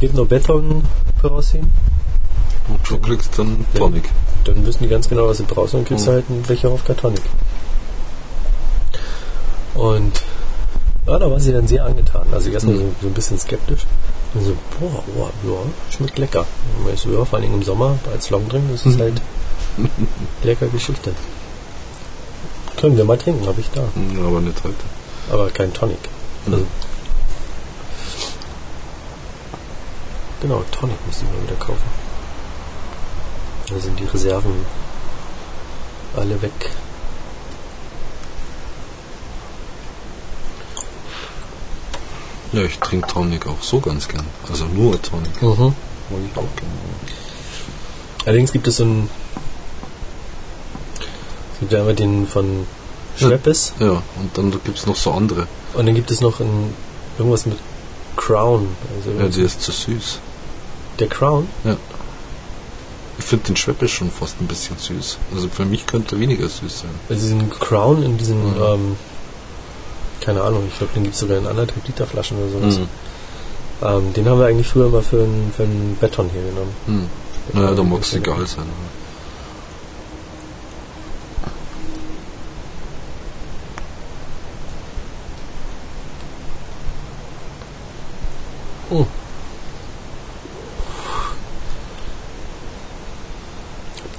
geht nur Beton Perosin, Und du kriegst dann Tonic. dann wissen die ganz genau, was sie brauchst und kriegst Mhm. halt einen Becher auf Tonic. Und ja, da war sie dann sehr angetan. Also erstmal Mhm. so, so ein bisschen skeptisch. Und so, boah, boah, ja, schmeckt lecker. Und ich so, ja, vor allem im Sommer als Longdrink, das ist Mhm. halt lecker Geschichte. Können wir mal trinken, habe ich da. Hm, Aber nicht heute. Aber kein Tonic. Also, genau, Tonic müssen wir wieder kaufen. Da sind die Reserven alle weg. Ja, ich trinke Tonic auch so ganz gern. Also nur Tonic. Mhm. Allerdings gibt es so einen. Es gibt ja einmal den von Schweppes Ja, und dann gibt es noch so andere. und dann gibt es noch ein, irgendwas mit Crown. Also Ja, die ist zu süß. Der Crown? Ich finde den Schweppes schon fast ein bisschen süß. Also für mich könnte er weniger süß sein. Also diesen Crown in diesen, Mhm. ähm, keine Ahnung, ich glaube, den gibt es sogar in anderthalb Liter Flaschen oder sowas. Mhm. Ähm, den haben wir eigentlich früher mal für einen für einen Beton hier genommen. Hm. Naja, da mag es egal sein.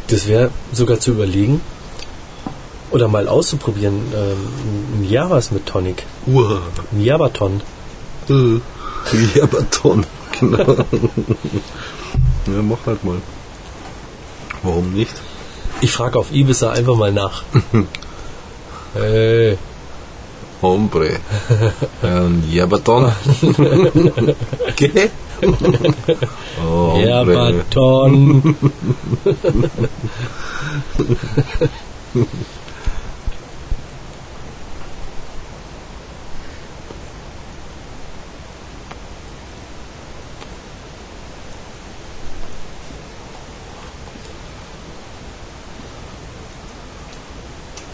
Das wäre sogar zu überlegen oder mal auszuprobieren, ähm, ein Javas mit Tonic. Uah. Ein Javaton. Äh. Ja, Beton. *laughs* Genau. ja, mach halt mal. Warum nicht? Ich frage auf Ibiza einfach mal nach. hey, *laughs* Hombre. Ähm, ja, Beton. okay. Oh. Javaton.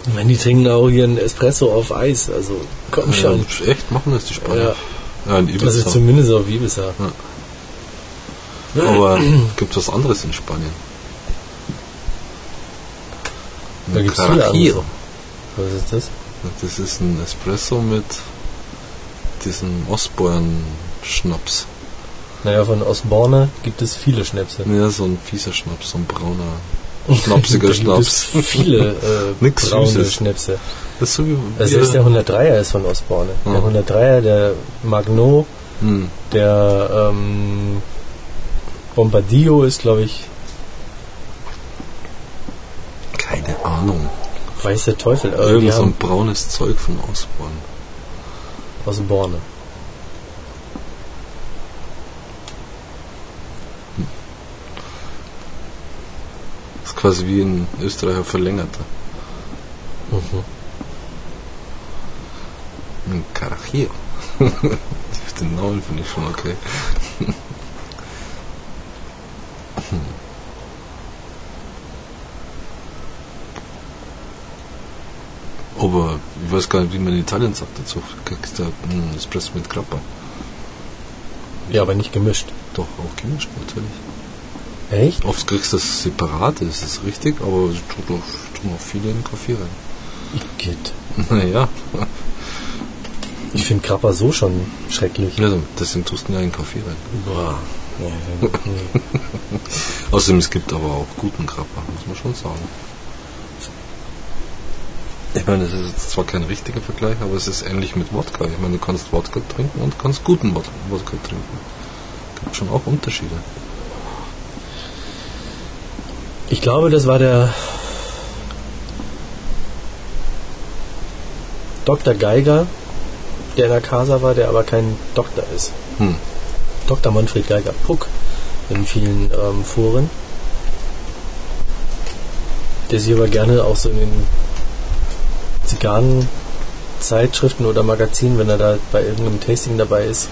Ich meine, die trinken auch hier einen Espresso auf Eis, also komm schon. Ja, echt? Machen das die Spanier? Ja, Ja, in Ibiza. zumindest auf Ibiza. Aber gibt was anderes in Spanien? Da viele Carajillo. andere. Was ist das? Das ist ein Espresso mit diesem Osborne-Schnaps. Naja, von Osborne gibt es viele Schnäpse. Ja, so ein fieser Schnaps, so ein brauner, *laughs* schnapsiger Da gibt Schnaps. es viele äh, *laughs* Nix braune Süßes. Schnäpse. Das ist so wie, Also selbst der 103er ist von Osborne. Der Ja. 103er, der Magnot, hm, der ähm, Bombardillo ist, glaube ich, keine Ahnung. weiß der Teufel. Äh, Irgend so ein braunes Zeug von Osborne. Osborne. Das ist quasi wie ein Österreicher verlängerter. Mhm. Ein Carajillo. *laughs* Den Namen finde ich schon okay. Aber ich weiß gar nicht, wie man in Italien sagt dazu. Kriegst du einen Espresso mit Grappa? Ja, aber nicht gemischt. Doch, auch gemischt natürlich. Echt? Oft kriegst du das separat, das ist richtig, aber es tut auch, tun auch viele in den Kaffee rein. Igitt. *laughs* Naja, Ich finde Krapper so schon schrecklich. also, deswegen tust du ja in den Kaffee rein. Boah. Ja, nee. *laughs* Außerdem, es gibt aber auch guten Grappa, muss man schon sagen. Ich meine, das ist jetzt zwar kein richtiger Vergleich, aber es ist ähnlich mit Wodka. Ich meine, du kannst Wodka trinken und kannst guten Wod- Wodka trinken. Gibt schon auch Unterschiede. Ich glaube, das war der Dr. Geiger, der in der Casa war, der aber kein Doktor ist. Hm. Dr. Manfred Geiger Puck in vielen ähm, Foren. Der sich aber gerne auch so in den Zigarrenzeitschriften oder Magazinen, wenn er da bei irgendeinem Tasting dabei ist,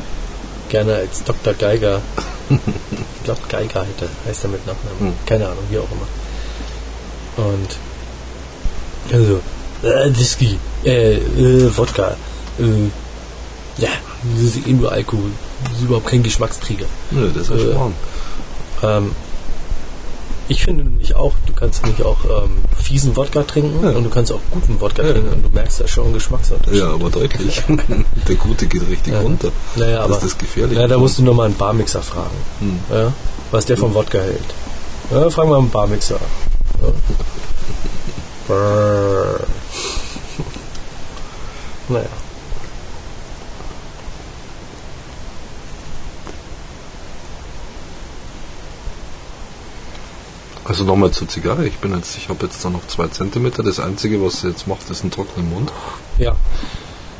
gerne als Dr. Geiger *laughs* ich glaube Geiger heißt er mit Nachnamen. Hm. Keine Ahnung, wie auch immer. Und also, äh, Whisky, äh, äh, Wodka, äh, ja, das ist eh nur Alkohol. Das ist überhaupt kein Geschmacksträger. Nö, das ist äh, ähm, ich finde nämlich auch, du kannst nicht auch ähm, fiesen Wodka trinken ja. und du kannst auch guten Wodka ja. trinken und du merkst da schon einen Geschmacksunterschied. Ja, aber deutlich. *laughs* Der gute geht richtig ja. runter. Naja, das aber, ist das Gefährliche. Naja, da musst du nochmal einen Barmixer fragen, hm. was der vom Wodka hält. Ja, fragen wir einen Barmixer. Ja. *laughs* naja. Also nochmal zur Zigarre. Ich bin jetzt, ich habe jetzt da noch zwei Zentimeter. Das einzige, was sie jetzt macht, ist einen trockenen Mund. Ja.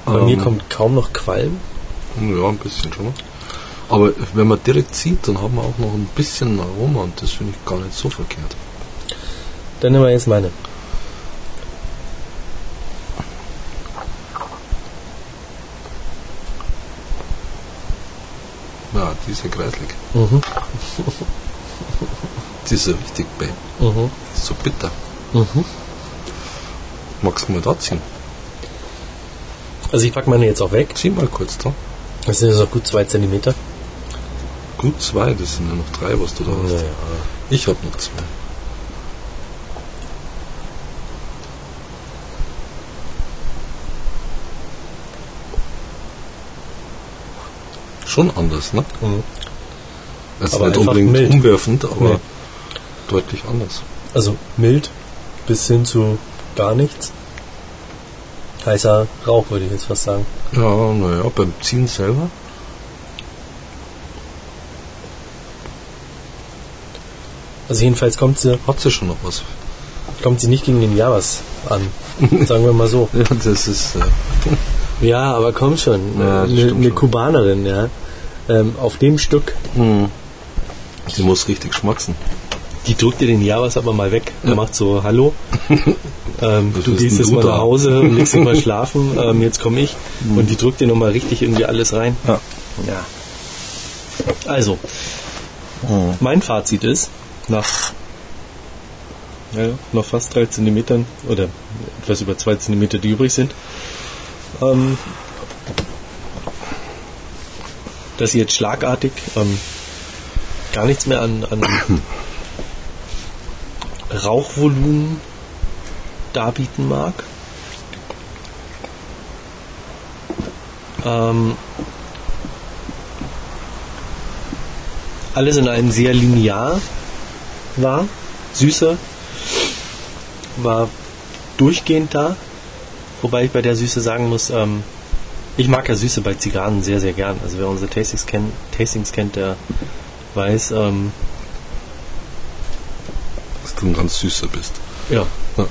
Bei ähm, mir kommt kaum noch Qualm. Ja, ein bisschen schon. Aber wenn man direkt zieht, dann haben wir auch noch ein bisschen Aroma und das finde ich gar nicht so verkehrt. Dann nehmen wir jetzt meine. Ja, die ist ja kreislig. Mhm. *laughs* Die ist so richtig bei. Mhm. ist so bitter. Mhm. Magst du mal da ziehen? Also ich packe meine jetzt auch weg. Zieh mal kurz da. Das sind jetzt auch gut zwei Zentimeter. Gut zwei, das sind ja noch drei, was du da hast. Ja, ja. Ich habe noch zwei. Schon anders, ne? Mhm. Es ist nicht unbedingt mild. umwerfend, aber nee deutlich anders. Also mild bis hin zu gar nichts. Heißer Rauch, würde ich jetzt fast sagen. Ja, naja, beim Ziehen selber. Also jedenfalls kommt sie. Hat sie schon noch was? Kommt sie nicht gegen den Javas an. *laughs* sagen wir mal so. ja, das ist. Äh *laughs* ja, aber kommt schon. Ja, eine, eine Kubanerin, ja. Ähm, auf dem Stück. Hm. Die muss richtig schmatzen. Die drückt dir den Javas aber mal weg ja. macht so, hallo, *laughs* ähm, du gehst jetzt mal nach Hause und *laughs* legst dich mal schlafen, ähm, jetzt komme ich. Mhm. Und die drückt dir nochmal richtig irgendwie alles rein. Ja. ja. Also, mhm. mein Fazit ist, nach ja, noch fast drei Zentimetern oder etwas über zwei Zentimeter, die übrig sind, ähm, dass sie jetzt schlagartig ähm, gar nichts mehr an, an *coughs* Rauchvolumen darbieten mag. Ähm, alles in einem sehr linear war. Süße war durchgehend da. Wobei ich bei der Süße sagen muss, ähm, ich mag ja Süße bei Zigarren sehr, sehr gern. Also wer unsere Tastings, kenn, Tastings kennt, der weiß, ähm, du ein ganz süßer bist. Ja. ja.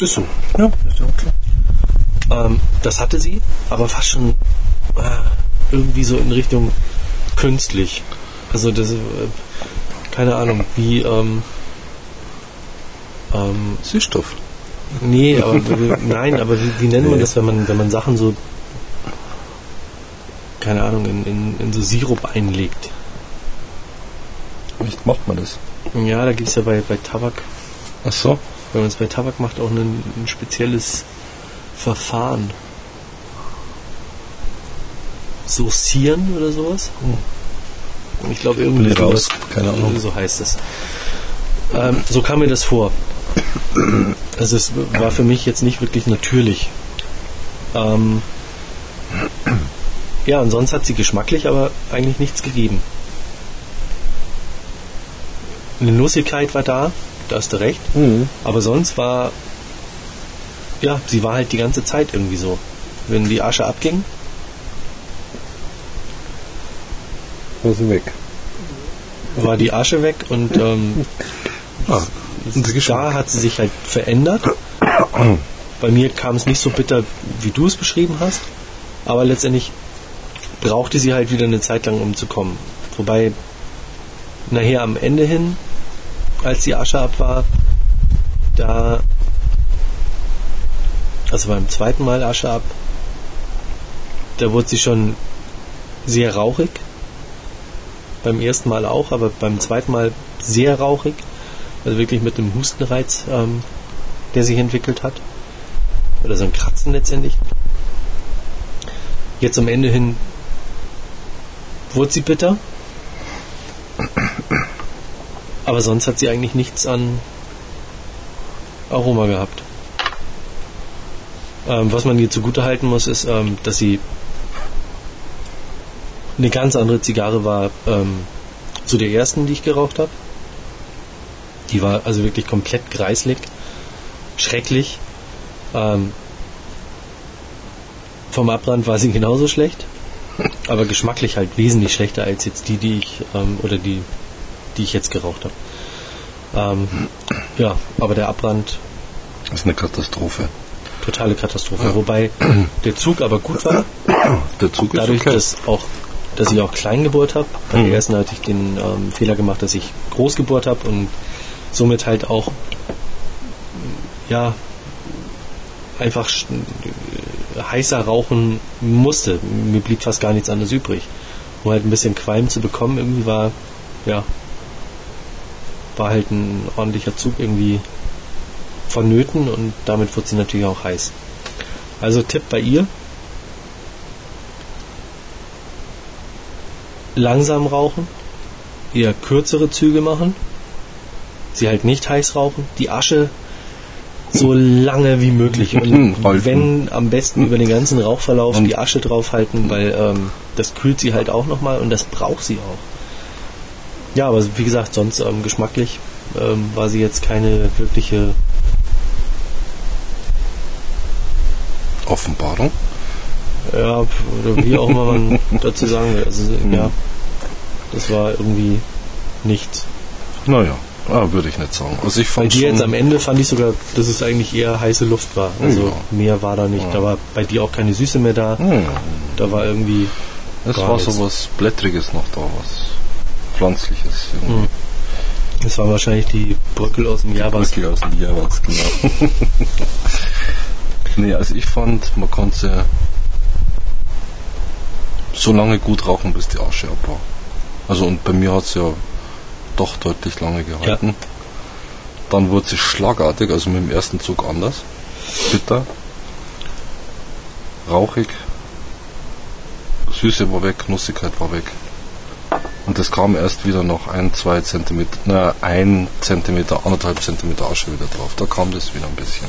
Ist so. Ja, ist ja klar. Ähm, das hatte sie, aber fast schon äh, irgendwie so in Richtung künstlich. Also das, äh, keine Ahnung, wie ähm, ähm, Süßstoff. Nee, aber nein, aber wie, wie nennt man das, wenn man, wenn man Sachen so keine Ahnung, in, in, in so Sirup einlegt? Wie macht man das? Ja, da gibt es ja bei, bei Tabak. Ach so. Wenn man es bei Tabak macht, auch ein, ein spezielles Verfahren. Saucieren oder sowas. Hm. Ich glaube irgendwie raus. Keine Ahnung. So heißt es. Ähm, so kam mir das vor. Also es war für mich jetzt nicht wirklich natürlich. Ähm, ja, und sonst hat sie geschmacklich aber eigentlich nichts gegeben eine Nussigkeit war da, da hast du recht. Mhm. Aber sonst war, ja, sie war halt die ganze Zeit irgendwie so. Wenn die Asche abging, war sie weg. War die Asche weg und ähm, ah, da hat sie sich halt verändert. Bei mir kam es nicht so bitter, wie du es beschrieben hast, aber letztendlich brauchte sie halt wieder eine Zeit lang, um zu kommen. Wobei nachher am Ende hin als die Asche ab war, da, also beim zweiten Mal Asche ab, da wurde sie schon sehr rauchig. beim ersten Mal auch, aber beim zweiten Mal sehr rauchig. Also wirklich mit einem Hustenreiz, ähm, der sich entwickelt hat. Oder so ein Kratzen letztendlich. Jetzt am Ende hin wurde sie bitter. Aber sonst hat sie eigentlich nichts an Aroma gehabt. Ähm, was man ihr zugute halten muss, ist, ähm, dass sie eine ganz andere Zigarre war ähm, zu der ersten, die ich geraucht habe. Die war also wirklich komplett greislig, schrecklich. Ähm, vom Abbrand war sie genauso schlecht, *laughs* aber geschmacklich halt wesentlich schlechter als jetzt die, die ich ähm, oder die, die ich jetzt geraucht habe. Ähm, ja, aber der Abbrand Das ist eine Katastrophe. totale Katastrophe. Wobei der Zug aber gut war, Der Zug ist dadurch, okay. dass auch dass ich auch klein gebohrt habe. Bei Mhm. der ersten hatte ich den ähm, Fehler gemacht, dass ich groß gebohrt habe und somit halt auch ja einfach äh, heißer rauchen musste. Mir blieb fast gar nichts anderes übrig. Um halt ein bisschen Qualm zu bekommen, irgendwie war ja war halt ein ordentlicher Zug irgendwie vonnöten und damit wird sie natürlich auch heiß. Also Tipp bei ihr, langsam rauchen, eher kürzere Züge machen, sie halt nicht heiß rauchen, die Asche so lange wie möglich *clears throat* und wenn am besten über den ganzen Rauchverlauf die Asche draufhalten, weil ähm, das kühlt sie halt auch nochmal und das braucht sie auch. Ja, aber wie gesagt, sonst ähm, geschmacklich ähm, war sie jetzt keine wirkliche Offenbarung. Ja, oder wie auch immer man *laughs* dazu sagen will. Also, ja, das war irgendwie nichts. Naja, ah, würde ich nicht sagen. Also ich Bei fand dir jetzt am Ende fand ich sogar, dass es eigentlich eher heiße Luft war. Also Ja. mehr war da nicht. Da war bei dir auch keine Süße mehr da. Hm, Da war irgendwie, es war nichts. so was Blättriges noch da, was Pflanzliches. Irgendwie. es war wahrscheinlich die Brückel aus dem Jabas. Wirklich aus dem Jawaks, genau. *laughs* nee, also ich fand, man konnte so lange gut rauchen, bis die Asche ab war. Also und bei mir hat es ja doch deutlich lange gehalten. Dann wurde sie schlagartig, also mit dem ersten Zug anders. Bitter. Rauchig. Süße war weg, Nussigkeit war weg. Und das kam erst wieder noch ein, zwei Zentimeter, na, ein Zentimeter, anderthalb Zentimeter Asche wieder drauf. Da kam das wieder ein bisschen.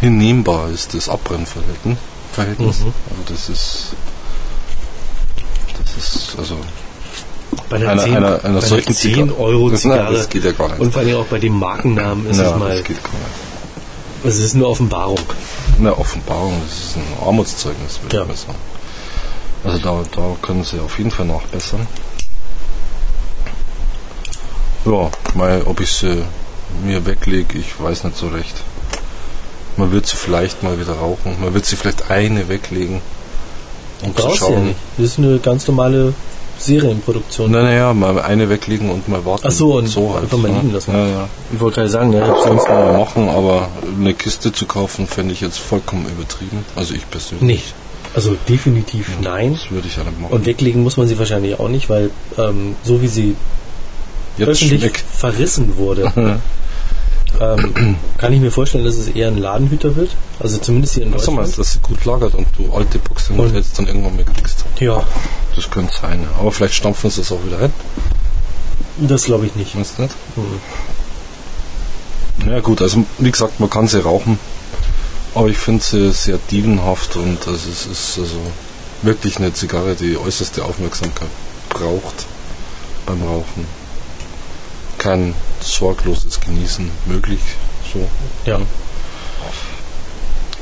Unhinnehmbar ist das Abbrennverhältnis. Verhältnis. Mhm. Also das ist, das ist, also, Bei einer Einer- 10, einer- einer bei einer solchen 10 Zigarre. Euro Das- Zigarre. nein, das geht ja gar nicht. Und vor allem auch bei dem Markennamen ist ja, es mal, das geht gar nicht. es ist eine Offenbarung. Eine Offenbarung, das ist ein Armutszeugnis, würde Ja. ich mal sagen. Also da, da können sie auf jeden Fall nachbessern. Ja, mal, ob ich sie mir weglege, ich weiß nicht so recht. Man wird sie vielleicht mal wieder rauchen. Man wird sie vielleicht eine weglegen, um zu Brauchst du ja schauen. nicht. Das ist eine ganz normale Serienproduktion. Nein, naja, mal eine weglegen und mal warten. Ach so, und so halt, einfach mal ne? liegen lassen. Ja, ja. Ich wollte gerade sagen, ne, Sonst sonst mal machen, aber eine Kiste zu kaufen, fände ich jetzt vollkommen übertrieben. Also ich persönlich. nicht. Also definitiv nein. Das würde ich ja nicht machen. Und weglegen muss man sie wahrscheinlich auch nicht, weil ähm, so wie sie jetzt öffentlich schmeckt. verrissen wurde, *laughs* ähm, kann ich mir vorstellen, dass es eher ein Ladenhüter wird. Also zumindest hier in Sag mal, Deutschland. dass sie gut lagert und du alte Boxen Und- jetzt dann irgendwann mal kriegst. Ja, Das könnte sein. ja. Aber vielleicht stampfen sie es auch wieder ein. das glaube ich nicht. Meinst du nicht? Mhm. Ja gut, also wie gesagt, man kann sie rauchen. Aber ich finde sie sehr dievenhaft und also es ist also wirklich eine Zigarre, die äußerste Aufmerksamkeit braucht beim Rauchen. Kein sorgloses Genießen möglich. So. Ja.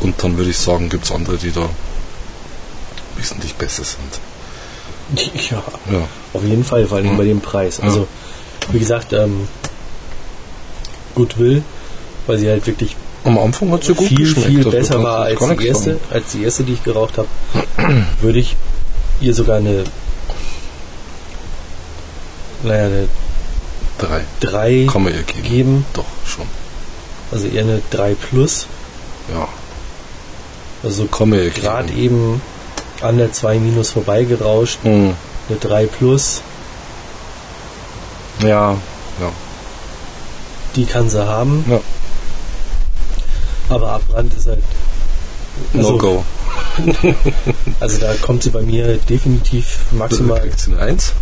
Und dann würde ich sagen, gibt es andere, die da wesentlich besser sind. ja, Ja. auf jeden Fall, vor allem Mhm. bei dem Preis. Also, wie gesagt, ähm, Goodwill, weil sie halt wirklich Am Anfang hat sie gut viel, geschmeckt. viel besser war als die erste, als die erste, die ich geraucht habe, *clears throat* würde ich ihr sogar eine, naja, eine Drei. 3 Kann man ihr geben. geben, Doch, schon. also eher eine 3 plus. Ja. Also ihr gerade eben an der 2 Minus vorbeigerauscht. Hm. Eine 3 Plus, Ja, ja, die kann sie haben. ja. Aber Abbrand ist halt. Also, No go. *laughs* also da kommt sie bei mir definitiv maximal. Kriegt sie eine 1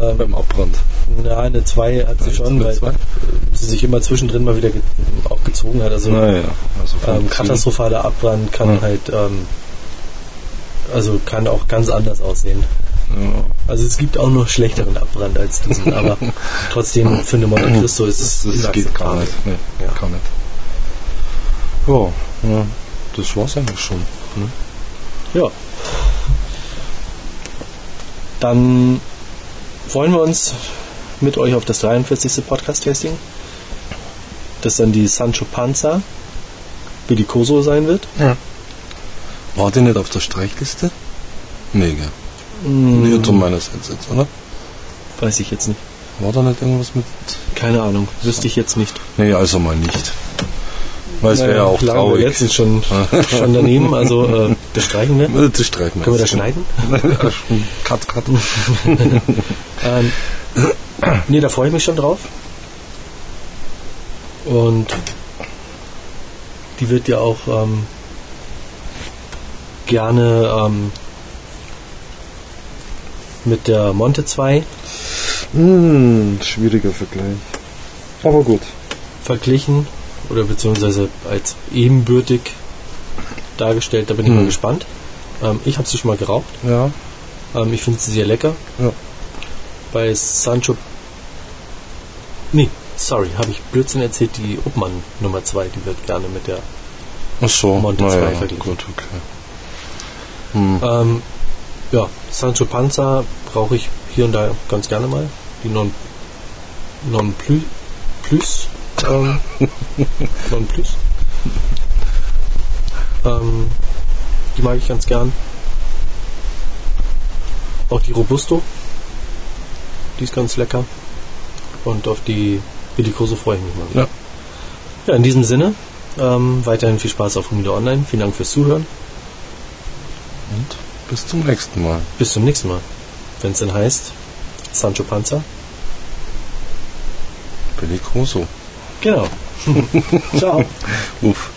Ähm, beim Abbrand. na, eine 2 hat sie Eins schon, weil zwei? sie sich immer zwischendrin mal wieder ge auch gezogen hat. Also Naja, also vom ähm, katastrophaler Abbrand kann Ja. halt, ähm, also kann auch ganz anders aussehen. Ja. Also es gibt auch noch schlechteren Abbrand als diesen, aber *laughs* trotzdem für eine Monte Cristo ist es Das, das geht gar nicht. Nee, Ja. gar nicht. Ja, ja, das war's eigentlich schon. Ne? Ja. Dann freuen wir uns mit euch auf das 43. Podcast-Tasting, das dann die Sancho Panza Bellicoso sein wird. War die nicht auf der Streichliste? Nee, gell? Hm, Irrtum meinerseits jetzt, oder? weiß ich jetzt nicht. War da nicht irgendwas mit... Keine Ahnung, wüsste ich jetzt nicht. Nee, also mal nicht. Weil es wäre ja auch lagen wir traurig. letztens schon, *laughs* schon daneben, also äh, das streichen wir. Äh, Das streichen wir Können wir das schneiden? *laughs* Cut, cut. *laughs* Ähm, nee, da freue ich mich schon drauf. Und die wird ja auch ähm, gerne ähm, mit der Monte 2 Hm, schwieriger Vergleich. Aber gut. verglichen oder beziehungsweise als ebenbürtig dargestellt. Da bin ich mal Hm. gespannt. Ähm, ich habe sie schon mal geraucht. Ja. Ähm, ich finde sie sehr lecker. Ja. Bei Sancho. Nee, sorry, habe ich Blödsinn erzählt. Die Obmann Nummer 2, die wird gerne mit der. Ach so. Monte na zwei ja, verglichen. Gut, okay. Hm. Ähm, ja, Sancho Panza brauche ich hier und da ganz gerne mal. Die Non, non plus, plus, ähm, non plus. Ähm, die mag ich ganz gern. Auch die Robusto. Die ist ganz lecker. Und auf die Bellicoso freue ich mich mal. wieder. Ja. Ja, in diesem Sinne, ähm, weiterhin viel Spaß auf Humida Online. Vielen Dank fürs Zuhören. Und bis zum nächsten Mal. Bis zum nächsten Mal. Wenn es denn heißt, Sancho Panza. Billy Crusoe. Genau. *laughs* Ciao. Uff.